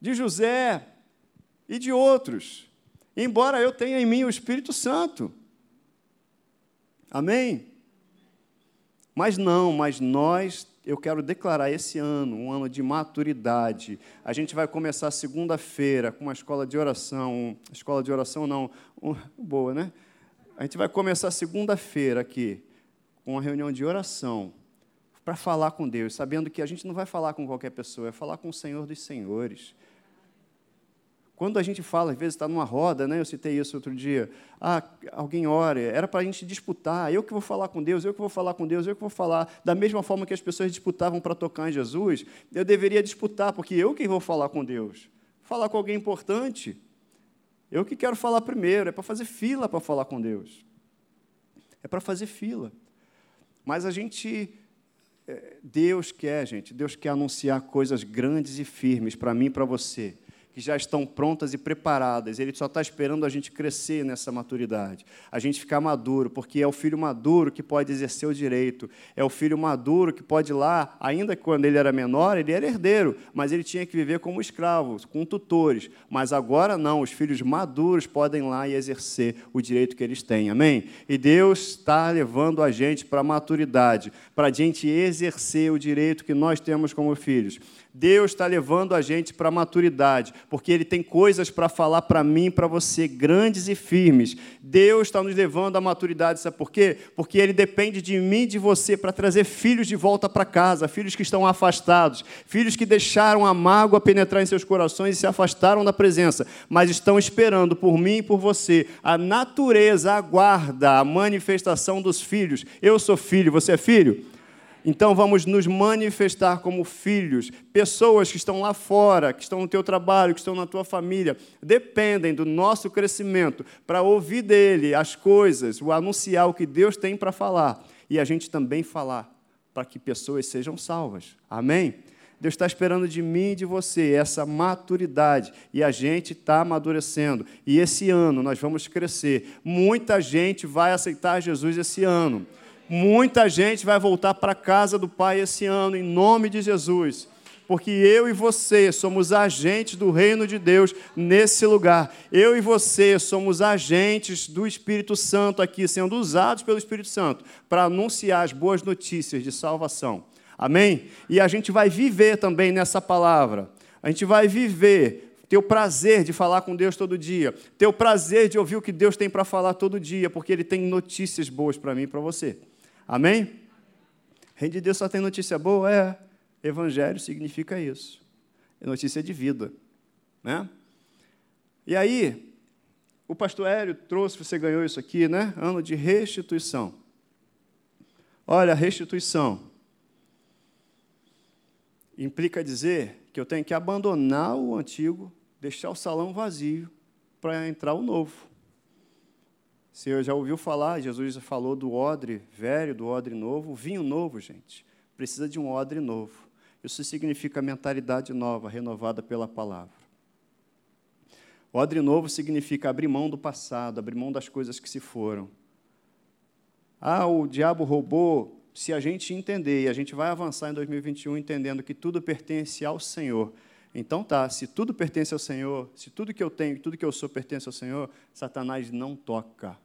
de José e de outros, embora eu tenha em mim o Espírito Santo. Amém? Mas não, mas nós eu quero declarar esse ano um ano de maturidade. A gente vai começar segunda-feira com uma escola de oração, escola de oração não, um, boa, né? A gente vai começar segunda-feira aqui com uma reunião de oração para falar com Deus, sabendo que a gente não vai falar com qualquer pessoa, é falar com o Senhor dos Senhores. Quando a gente fala, às vezes está numa roda, né? eu citei isso outro dia, ah, alguém ora, era para a gente disputar, eu que vou falar com Deus, eu que vou falar com Deus, eu que vou falar, da mesma forma que as pessoas disputavam para tocar em Jesus, eu deveria disputar, porque eu que vou falar com Deus. Falar com alguém importante, eu que quero falar primeiro, é para fazer fila para falar com Deus. É para fazer fila. Mas a gente, é, Deus quer, gente, Deus quer anunciar coisas grandes e firmes para mim e para você que já estão prontas e preparadas. Ele só está esperando a gente crescer nessa maturidade, a gente ficar maduro, porque é o filho maduro que pode exercer o direito, é o filho maduro que pode ir lá, ainda que quando ele era menor, ele era herdeiro, mas ele tinha que viver como escravo, com tutores. Mas agora não, os filhos maduros podem ir lá e exercer o direito que eles têm. Amém? E Deus está levando a gente para a maturidade, para a gente exercer o direito que nós temos como filhos. Deus está levando a gente para a maturidade, porque Ele tem coisas para falar para mim e para você, grandes e firmes. Deus está nos levando à maturidade, sabe por quê? Porque Ele depende de mim e de você para trazer filhos de volta para casa, filhos que estão afastados, filhos que deixaram a mágoa penetrar em seus corações e se afastaram da presença, mas estão esperando por mim e por você. A natureza aguarda a manifestação dos filhos. Eu sou filho, você é filho? Então vamos nos manifestar como filhos. Pessoas que estão lá fora, que estão no teu trabalho, que estão na tua família, dependem do nosso crescimento para ouvir dele as coisas, o anunciar o que Deus tem para falar e a gente também falar para que pessoas sejam salvas. Amém? Deus está esperando de mim e de você essa maturidade. E a gente está amadurecendo. E esse ano nós vamos crescer. Muita gente vai aceitar Jesus esse ano. Muita gente vai voltar para a casa do Pai esse ano, em nome de Jesus porque eu e você somos agentes do reino de Deus nesse lugar. Eu e você somos agentes do Espírito Santo aqui, sendo usados pelo Espírito Santo para anunciar as boas notícias de salvação. Amém? E a gente vai viver também nessa palavra. A gente vai viver ter o prazer de falar com Deus todo dia, ter o prazer de ouvir o que Deus tem para falar todo dia, porque Ele tem notícias boas para mim e para você. Amém? Reino de Deus só tem notícia boa? É. Evangelho significa isso. É notícia de vida. Né? E aí, o pastor Hélio trouxe, você ganhou isso aqui, né? Ano de restituição. Olha, restituição implica dizer que eu tenho que abandonar o antigo, deixar o salão vazio para entrar o novo. Você já ouviu falar, Jesus falou do odre velho, do odre novo, vinho novo, gente. Precisa de um odre novo. Isso significa mentalidade nova, renovada pela palavra. Odre novo significa abrir mão do passado, abrir mão das coisas que se foram. Ah, o diabo roubou. Se a gente entender, e a gente vai avançar em 2021 entendendo que tudo pertence ao Senhor. Então tá, se tudo pertence ao Senhor, se tudo que eu tenho, tudo que eu sou pertence ao Senhor, Satanás não toca.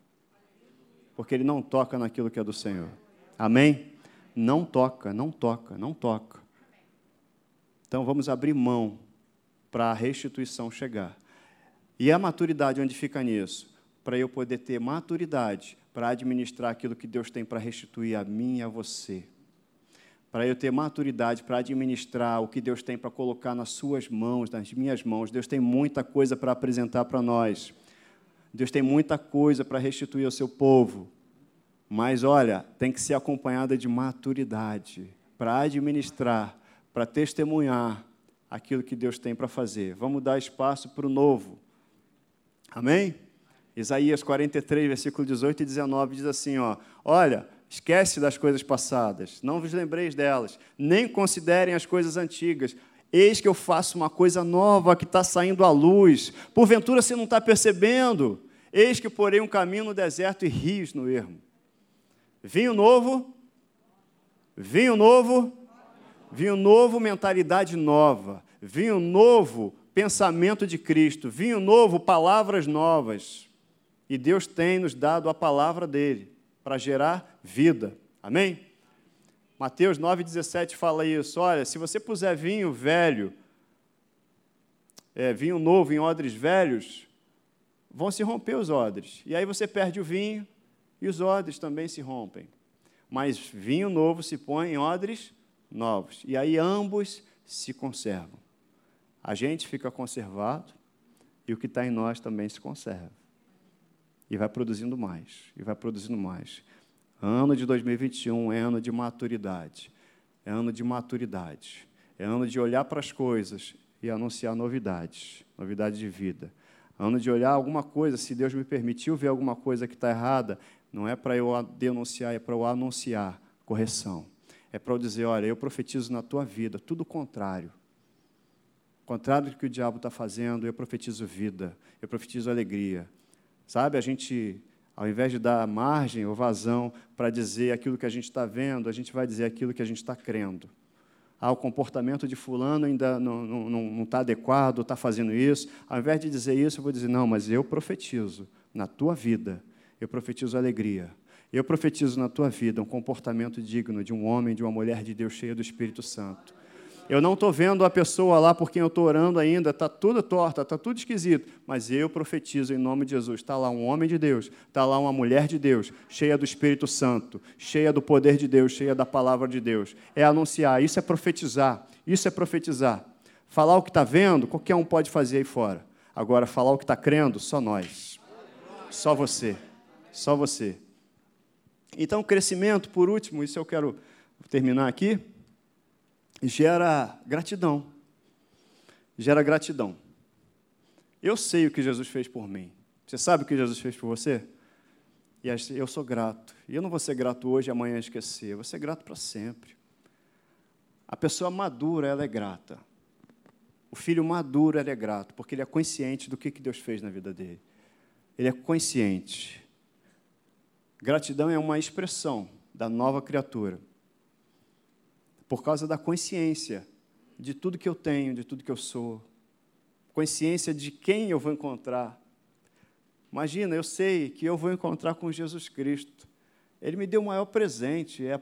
Porque ele não toca naquilo que é do Senhor. Amém? Não toca, não toca, não toca. Então vamos abrir mão para a restituição chegar. E a maturidade, onde fica nisso? Para eu poder ter maturidade para administrar aquilo que Deus tem para restituir a mim e a você. Para eu ter maturidade para administrar o que Deus tem para colocar nas suas mãos, nas minhas mãos. Deus tem muita coisa para apresentar para nós. Deus tem muita coisa para restituir ao seu povo. Mas olha, tem que ser acompanhada de maturidade para administrar para testemunhar aquilo que Deus tem para fazer. Vamos dar espaço para o novo. Amém? Isaías 43, versículo 18 e 19 diz assim: ó, Olha, esquece das coisas passadas, não vos lembreis delas, nem considerem as coisas antigas. Eis que eu faço uma coisa nova que está saindo à luz. Porventura você não está percebendo? Eis que porei um caminho no deserto e rios no ermo. Vinho novo, vinho novo, vinho novo, mentalidade nova, vinho novo, pensamento de Cristo, vinho novo, palavras novas. E Deus tem nos dado a palavra dele para gerar vida. Amém? Mateus 9,17 fala isso. Olha, se você puser vinho velho, é, vinho novo em odres velhos, vão se romper os odres. E aí você perde o vinho e os odres também se rompem. Mas vinho novo se põe em odres novos. E aí ambos se conservam. A gente fica conservado e o que está em nós também se conserva. E vai produzindo mais, e vai produzindo mais. Ano de 2021 é ano de maturidade. É ano de maturidade. É ano de olhar para as coisas e anunciar novidades, novidades de vida. Ano de olhar alguma coisa, se Deus me permitiu ver alguma coisa que está errada, não é para eu denunciar, é para eu anunciar correção é para eu dizer: olha, eu profetizo na tua vida, tudo o contrário. Contrário do que o diabo está fazendo, eu profetizo vida, eu profetizo alegria. Sabe, a gente, ao invés de dar margem ou vazão para dizer aquilo que a gente está vendo, a gente vai dizer aquilo que a gente está crendo. Ah, o comportamento de fulano ainda não está adequado, está fazendo isso. Ao invés de dizer isso, eu vou dizer, não, mas eu profetizo na tua vida, eu profetizo alegria, eu profetizo na tua vida um comportamento digno de um homem, de uma mulher de Deus cheia do Espírito Santo. Eu não estou vendo a pessoa lá por quem eu estou orando ainda, está tudo torta, está tudo esquisito, mas eu profetizo em nome de Jesus. Está lá um homem de Deus, está lá uma mulher de Deus, cheia do Espírito Santo, cheia do poder de Deus, cheia da palavra de Deus. É anunciar, isso é profetizar, isso é profetizar. Falar o que está vendo, qualquer um pode fazer aí fora. Agora, falar o que está crendo, só nós. Só você. Só você. Então, crescimento, por último, isso eu quero terminar aqui, gera gratidão. Gera gratidão. Eu sei o que Jesus fez por mim. Você sabe o que Jesus fez por você? E eu sou grato. E eu não vou ser grato hoje amanhã esquecer. Eu vou ser grato para sempre. A pessoa madura, ela é grata. O filho maduro, ele é grato, porque ele é consciente do que Deus fez na vida dele. Ele é consciente. Gratidão é uma expressão da nova criatura. Por causa da consciência de tudo que eu tenho, de tudo que eu sou. Consciência de quem eu vou encontrar. Imagina, eu sei que eu vou encontrar com Jesus Cristo. Ele me deu o maior presente, é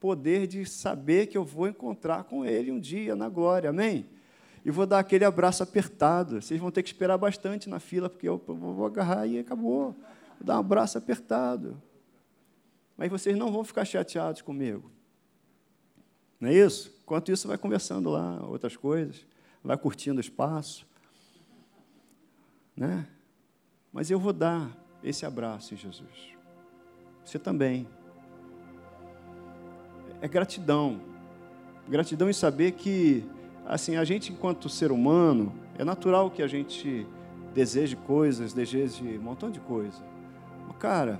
poder de saber que eu vou encontrar com Ele um dia na glória, amém? E vou dar aquele abraço apertado. Vocês vão ter que esperar bastante na fila, porque eu vou agarrar e acabou. Vou dar um abraço apertado. Mas vocês não vão ficar chateados comigo. Não é isso? Enquanto isso, vai conversando lá outras coisas, vai curtindo o espaço. Né? Mas eu vou dar esse abraço em Jesus. Você também. É gratidão. Gratidão em saber que, assim, a gente, enquanto ser humano, é natural que a gente deseje coisas, deseje um montão de coisa. Cara,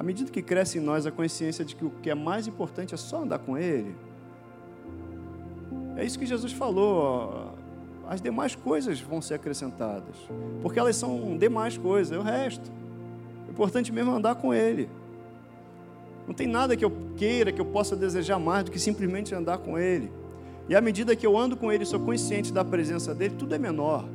à medida que cresce em nós a consciência de que o que é mais importante é só andar com Ele, é isso que Jesus falou. As demais coisas vão ser acrescentadas, porque elas são demais coisas, é o resto. O importante mesmo é andar com Ele. Não tem nada que eu queira, que eu possa desejar mais do que simplesmente andar com Ele. E à medida que eu ando com Ele, sou consciente da presença dEle, tudo é menor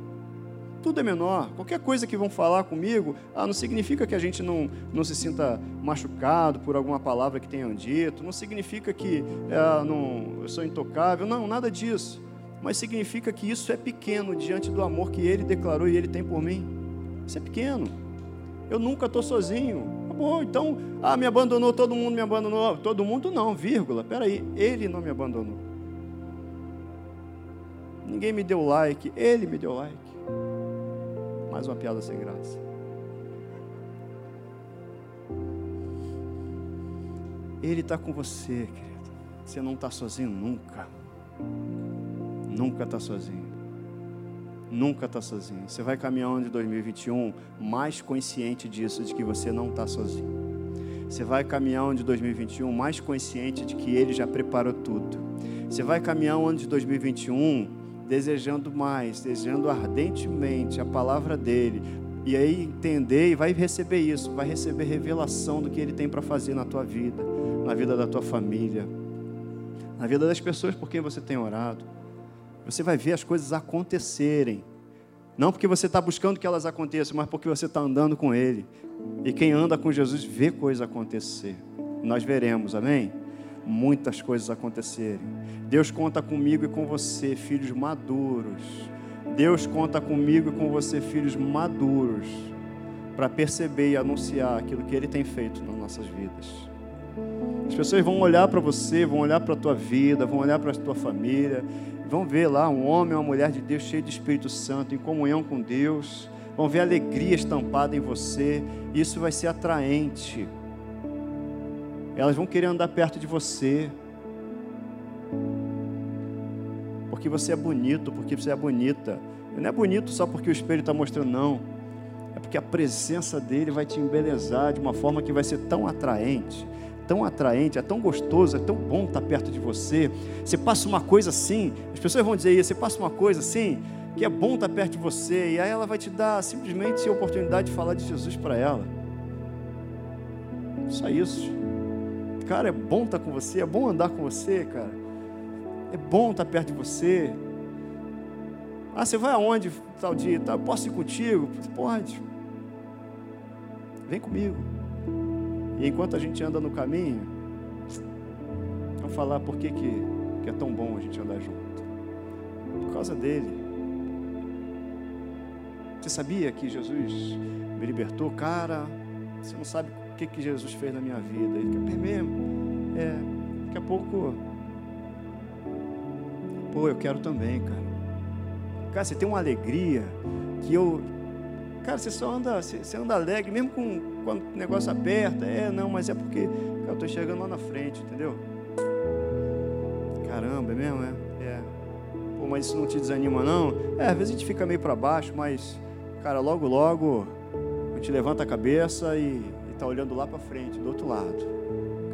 tudo é menor. Qualquer coisa que vão falar comigo, ah, não significa que a gente não, não se sinta machucado por alguma palavra que tenham dito, não significa que é, não, eu sou intocável, não, nada disso. Mas significa que isso é pequeno diante do amor que Ele declarou e Ele tem por mim. Isso é pequeno. Eu nunca estou sozinho. Tá bom, então, ah, me abandonou, todo mundo me abandonou. Todo mundo não, vírgula. Peraí, Ele não me abandonou. Ninguém me deu like, Ele me deu like. Mais uma piada sem graça. Ele está com você, querido. Você não está sozinho nunca. Nunca está sozinho. Nunca está sozinho. Você vai caminhando de 2021 mais consciente disso, de que você não está sozinho. Você vai caminhar de 2021 mais consciente de que Ele já preparou tudo. Você vai caminhar o ano de 2021 desejando mais, desejando ardentemente a palavra dele, e aí entender e vai receber isso, vai receber revelação do que ele tem para fazer na tua vida, na vida da tua família, na vida das pessoas por quem você tem orado. Você vai ver as coisas acontecerem. Não porque você está buscando que elas aconteçam, mas porque você está andando com Ele. E quem anda com Jesus vê coisas acontecer. Nós veremos, amém? Muitas coisas acontecerem. Deus conta comigo e com você, filhos maduros. Deus conta comigo e com você, filhos maduros, para perceber e anunciar aquilo que Ele tem feito nas nossas vidas. As pessoas vão olhar para você, vão olhar para a tua vida, vão olhar para a tua família, vão ver lá um homem, uma mulher de Deus cheio de Espírito Santo, em comunhão com Deus, vão ver alegria estampada em você, isso vai ser atraente elas vão querer andar perto de você. Porque você é bonito, porque você é bonita. Não é bonito só porque o espelho está mostrando, não. É porque a presença dele vai te embelezar de uma forma que vai ser tão atraente, tão atraente, é tão gostoso, é tão bom estar perto de você. Você passa uma coisa assim, as pessoas vão dizer isso, você passa uma coisa assim, que é bom estar perto de você, e aí ela vai te dar simplesmente a oportunidade de falar de Jesus para ela. Só isso. Cara, é bom estar com você, é bom andar com você, cara. É bom estar perto de você. Ah, você vai aonde tal dia? Tá, posso ir contigo? Pode. Vem comigo. E enquanto a gente anda no caminho, vamos falar por que, que, que é tão bom a gente andar junto. Por causa dele. Você sabia que Jesus me libertou? Cara, você não sabe o que, que Jesus fez na minha vida. Ele quer mesmo. É, daqui a pouco. Pô, eu quero também, cara. Cara, você tem uma alegria que eu. Cara, você só anda, você, anda alegre, mesmo com, quando o negócio aperta. É, não, mas é porque cara, eu estou chegando lá na frente, entendeu? Caramba, é mesmo? É. é. Pô, mas isso não te desanima, não? É, às vezes a gente fica meio para baixo, mas, cara, logo, logo, a gente levanta a cabeça e está olhando lá para frente, do outro lado.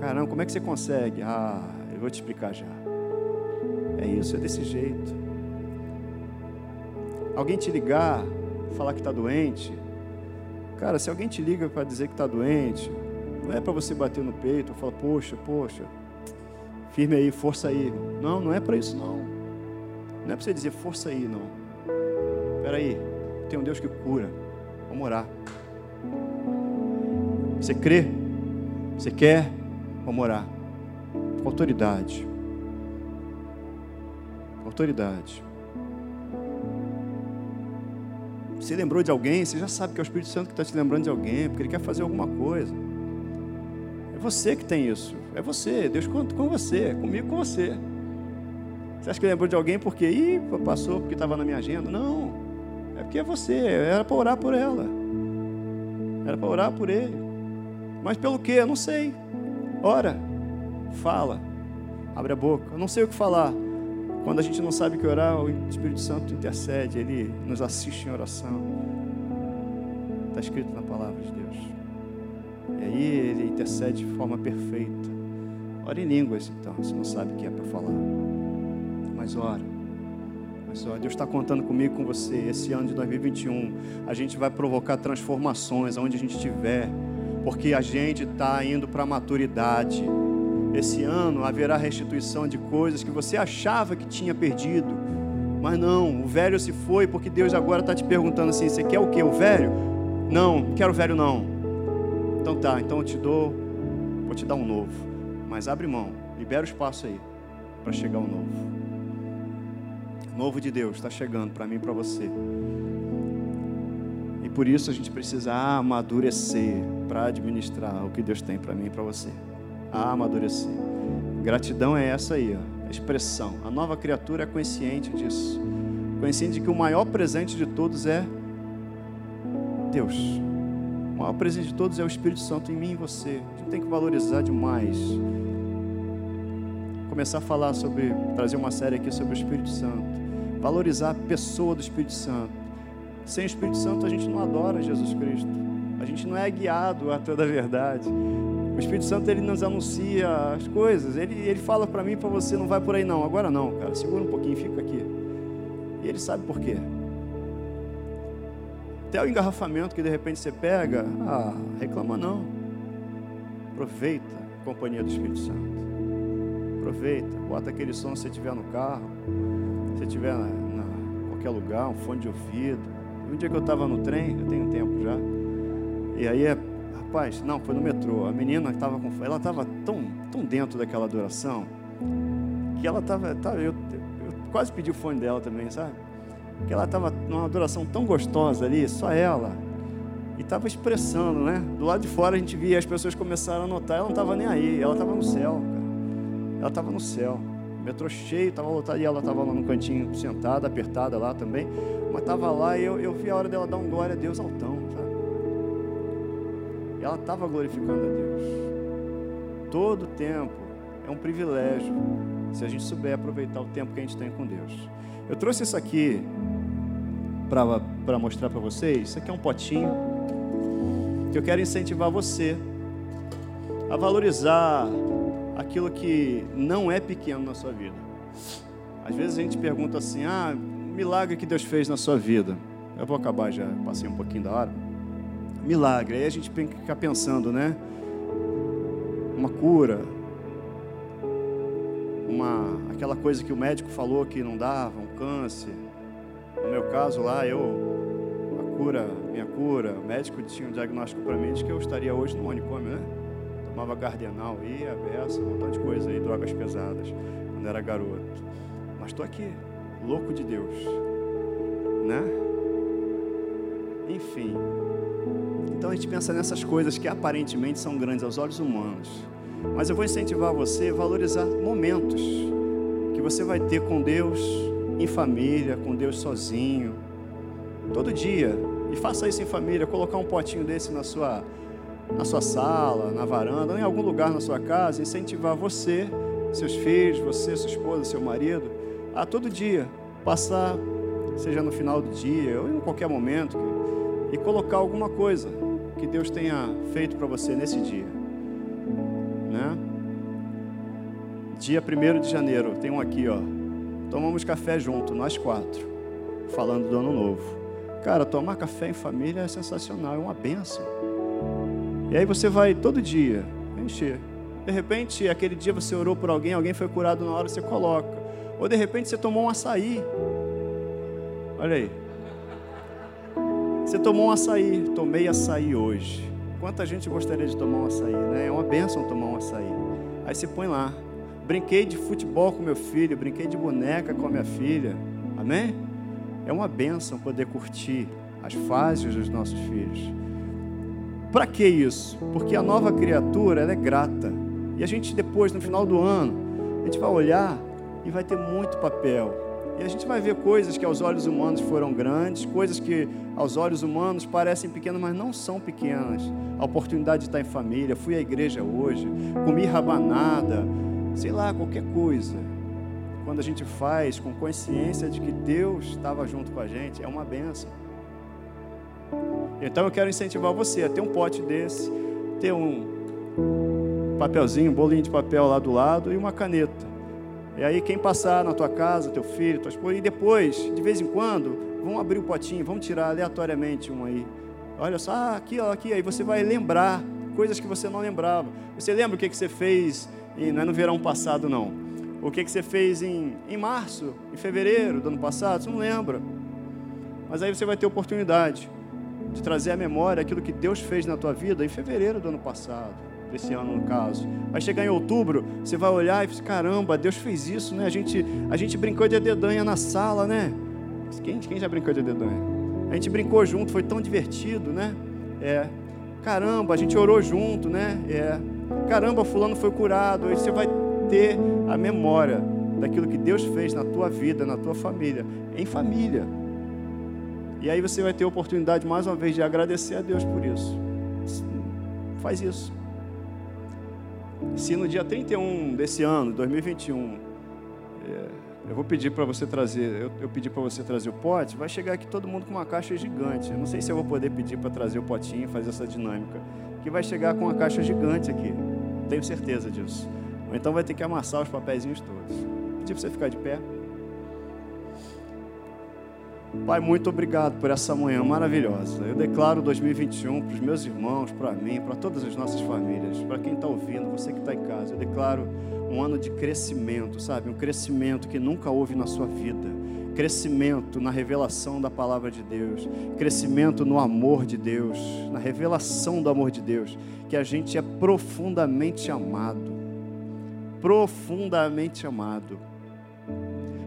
Caramba, como é que você consegue? Ah, eu vou te explicar já. É isso, é desse jeito. Alguém te ligar, falar que está doente. Cara, se alguém te liga para dizer que está doente, não é para você bater no peito e falar, poxa, poxa, firme aí, força aí. Não, não é para isso não. Não é para você dizer força aí, não. Espera aí, tem um Deus que cura. Vamos orar. Você crê? Você quer? Vamos orar. Com autoridade. Com autoridade. Você lembrou de alguém, você já sabe que é o Espírito Santo que está te lembrando de alguém, porque ele quer fazer alguma coisa. É você que tem isso. É você. Deus conta com você, comigo com você. Você acha que lembrou de alguém porque Ih, passou, porque estava na minha agenda? Não. É porque é você. Era para orar por ela. Era para orar por ele. Mas pelo quê? Eu não sei. Ora, fala, abre a boca. Eu não sei o que falar. Quando a gente não sabe o que orar, o Espírito Santo intercede, ele nos assiste em oração. Está escrito na palavra de Deus. E aí ele intercede de forma perfeita. Ora em línguas, então, se não sabe o que é para falar. Mas ora. Mas ora, Deus está contando comigo, com você. Esse ano de 2021, a gente vai provocar transformações aonde a gente estiver porque a gente está indo para a maturidade. Esse ano haverá restituição de coisas que você achava que tinha perdido, mas não, o velho se foi porque Deus agora está te perguntando assim: você quer o que? O velho? Não, quero o velho não. Então tá, então eu te dou, vou te dar um novo, mas abre mão, libera o espaço aí para chegar o novo. O novo de Deus está chegando para mim e para você por isso a gente precisa amadurecer para administrar o que Deus tem para mim e para você. Amadurecer. Gratidão é essa aí, ó, a expressão. A nova criatura é consciente disso. Consciente de que o maior presente de todos é Deus. O maior presente de todos é o Espírito Santo em mim e você. A gente tem que valorizar demais. Começar a falar sobre, trazer uma série aqui sobre o Espírito Santo. Valorizar a pessoa do Espírito Santo sem o Espírito Santo a gente não adora Jesus Cristo. A gente não é guiado a toda a verdade. O Espírito Santo ele nos anuncia as coisas. Ele, ele fala para mim para você, não vai por aí não. Agora não, cara. Segura um pouquinho, fica aqui. E ele sabe por quê. Até o engarrafamento que de repente você pega, ah, reclama não. Aproveita a companhia do Espírito Santo. Aproveita, bota aquele som se você estiver no carro, se estiver em qualquer lugar, um fone de ouvido um dia que eu estava no trem, eu tenho tempo já, e aí, rapaz, não, foi no metrô. A menina estava com ela estava tão, tão dentro daquela adoração que ela estava, tá, eu, eu quase pedi o fone dela também, sabe? Que ela estava numa adoração tão gostosa ali, só ela, e estava expressando, né? Do lado de fora a gente via as pessoas começaram a notar, ela não estava nem aí, ela estava no céu, cara. Ela estava no céu. Metrô cheio, estava lotado e ela estava lá no cantinho, sentada, apertada lá também. Mas estava lá e eu, eu vi a hora dela dar um glória a Deus altão, sabe? E ela estava glorificando a Deus. Todo tempo é um privilégio se a gente souber aproveitar o tempo que a gente tem com Deus. Eu trouxe isso aqui para mostrar para vocês. Isso aqui é um potinho que eu quero incentivar você a valorizar aquilo que não é pequeno na sua vida. Às vezes a gente pergunta assim: ah, milagre que Deus fez na sua vida. Eu vou acabar já, passei um pouquinho da hora. Milagre, aí a gente fica pensando, né? Uma cura, uma, aquela coisa que o médico falou que não dava, um câncer. No meu caso lá, eu, a cura, minha cura, o médico tinha um diagnóstico para mim de que eu estaria hoje no manicômio, né? Tomava cardenal, ia, beça, um montão de coisa aí, drogas pesadas, quando era garoto. Mas estou aqui, louco de Deus, né? Enfim. Então a gente pensa nessas coisas que aparentemente são grandes aos olhos humanos. Mas eu vou incentivar você a valorizar momentos que você vai ter com Deus em família, com Deus sozinho, todo dia. E faça isso em família, colocar um potinho desse na sua na sua sala, na varanda, em algum lugar na sua casa, incentivar você, seus filhos, você, sua esposa, seu marido, a todo dia passar, seja no final do dia ou em qualquer momento, e colocar alguma coisa que Deus tenha feito para você nesse dia. Né? Dia 1 de janeiro, tem um aqui, ó. tomamos café junto, nós quatro, falando do ano novo. Cara, tomar café em família é sensacional, é uma benção. E aí você vai todo dia encher. De repente, aquele dia você orou por alguém, alguém foi curado na hora, você coloca. Ou de repente você tomou um açaí. Olha aí. Você tomou um açaí, tomei açaí hoje. Quanta gente gostaria de tomar um açaí, né? É uma benção tomar um açaí. Aí você põe lá. Brinquei de futebol com meu filho, brinquei de boneca com a minha filha. Amém? É uma benção poder curtir as fases dos nossos filhos. Para que isso? Porque a nova criatura ela é grata. E a gente depois, no final do ano, a gente vai olhar e vai ter muito papel. E a gente vai ver coisas que aos olhos humanos foram grandes, coisas que aos olhos humanos parecem pequenas, mas não são pequenas. A oportunidade de estar em família, fui à igreja hoje, comi rabanada, sei lá, qualquer coisa quando a gente faz com consciência de que Deus estava junto com a gente, é uma benção. Então eu quero incentivar você a ter um pote desse, ter um papelzinho, um bolinho de papel lá do lado e uma caneta. E aí quem passar na tua casa, teu filho, tua esposa, e depois, de vez em quando, vão abrir o potinho, vamos tirar aleatoriamente um aí. Olha só, ah, aqui, ó, aqui, aí você vai lembrar coisas que você não lembrava. Você lembra o que, que você fez, e não é no verão passado não, o que, que você fez em, em março, em fevereiro do ano passado, você não lembra. Mas aí você vai ter oportunidade de trazer à memória aquilo que Deus fez na tua vida em fevereiro do ano passado, desse ano no caso. Vai chegar em outubro, você vai olhar e dizer, caramba, Deus fez isso, né? A gente, a gente brincou de dedanha na sala, né? Quem, quem já brincou de dedanha? A gente brincou junto, foi tão divertido, né? É. Caramba, a gente orou junto, né? É. Caramba, fulano foi curado. Aí você vai ter a memória daquilo que Deus fez na tua vida, na tua família, em família. E aí você vai ter a oportunidade mais uma vez de agradecer a Deus por isso. Faz isso. Se no dia 31 desse ano, 2021, é, eu vou pedir para você trazer, eu, eu pedi para você trazer o pote, vai chegar aqui todo mundo com uma caixa gigante. Eu não sei se eu vou poder pedir para trazer o potinho e fazer essa dinâmica. Que vai chegar com uma caixa gigante aqui. Tenho certeza disso. Ou então vai ter que amassar os papeizinhos todos. Pedir para você ficar de pé. Pai, muito obrigado por essa manhã maravilhosa. Eu declaro 2021 para os meus irmãos, para mim, para todas as nossas famílias, para quem está ouvindo, você que está em casa. Eu declaro um ano de crescimento, sabe? Um crescimento que nunca houve na sua vida. Crescimento na revelação da palavra de Deus, crescimento no amor de Deus, na revelação do amor de Deus, que a gente é profundamente amado profundamente amado.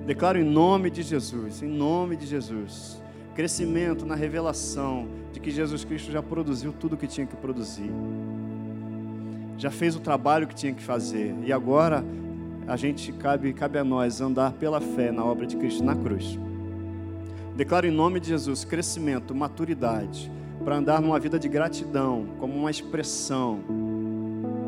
Declaro em nome de Jesus, em nome de Jesus, crescimento na revelação de que Jesus Cristo já produziu tudo o que tinha que produzir, já fez o trabalho que tinha que fazer, e agora a gente cabe, cabe a nós andar pela fé na obra de Cristo na cruz. Declaro em nome de Jesus crescimento, maturidade, para andar numa vida de gratidão, como uma expressão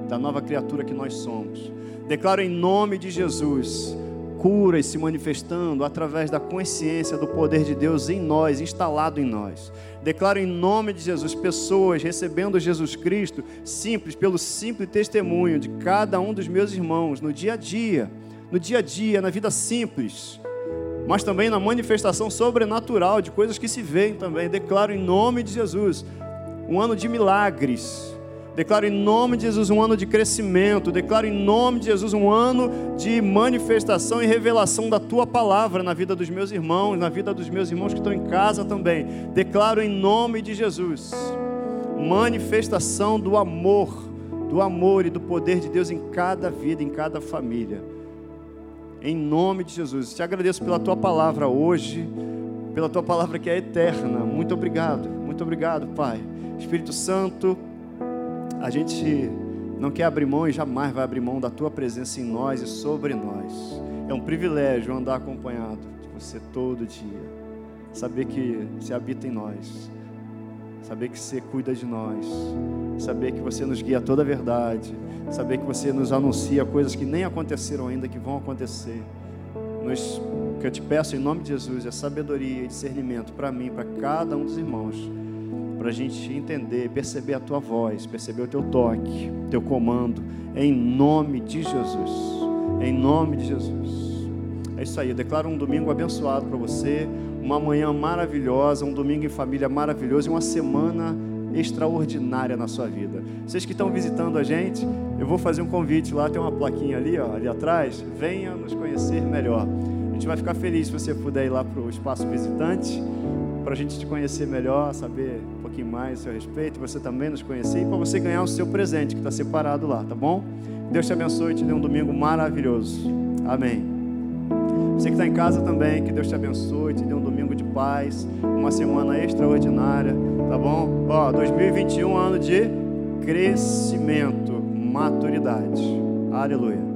da nova criatura que nós somos. Declaro em nome de Jesus curas se manifestando através da consciência do poder de Deus em nós, instalado em nós. Declaro em nome de Jesus pessoas recebendo Jesus Cristo simples, pelo simples testemunho de cada um dos meus irmãos no dia a dia, no dia a dia, na vida simples, mas também na manifestação sobrenatural de coisas que se veem também. Declaro em nome de Jesus um ano de milagres Declaro em nome de Jesus um ano de crescimento. Declaro em nome de Jesus um ano de manifestação e revelação da tua palavra na vida dos meus irmãos, na vida dos meus irmãos que estão em casa também. Declaro em nome de Jesus manifestação do amor, do amor e do poder de Deus em cada vida, em cada família. Em nome de Jesus. Te agradeço pela tua palavra hoje, pela tua palavra que é eterna. Muito obrigado. Muito obrigado, Pai. Espírito Santo, a gente não quer abrir mão e jamais vai abrir mão da tua presença em nós e sobre nós. É um privilégio andar acompanhado de você todo dia. Saber que você habita em nós. Saber que você cuida de nós. Saber que você nos guia a toda a verdade. Saber que você nos anuncia coisas que nem aconteceram ainda, que vão acontecer. Nos, o que eu te peço em nome de Jesus é sabedoria e discernimento para mim, para cada um dos irmãos para a gente entender, perceber a tua voz, perceber o teu toque, teu comando, em nome de Jesus. Em nome de Jesus. É isso aí, eu declaro um domingo abençoado para você, uma manhã maravilhosa, um domingo em família maravilhoso e uma semana extraordinária na sua vida. Vocês que estão visitando a gente, eu vou fazer um convite lá, tem uma plaquinha ali, ó, ali atrás. Venha nos conhecer melhor. A gente vai ficar feliz se você puder ir lá para o espaço visitante, para a gente te conhecer melhor, saber um pouquinho mais a seu respeito, você também nos conhecer e para você ganhar o seu presente que está separado lá, tá bom? Deus te abençoe e te dê um domingo maravilhoso. Amém. Você que está em casa também, que Deus te abençoe, te dê um domingo de paz, uma semana extraordinária, tá bom? Ó, 2021 ano de crescimento, maturidade. Aleluia.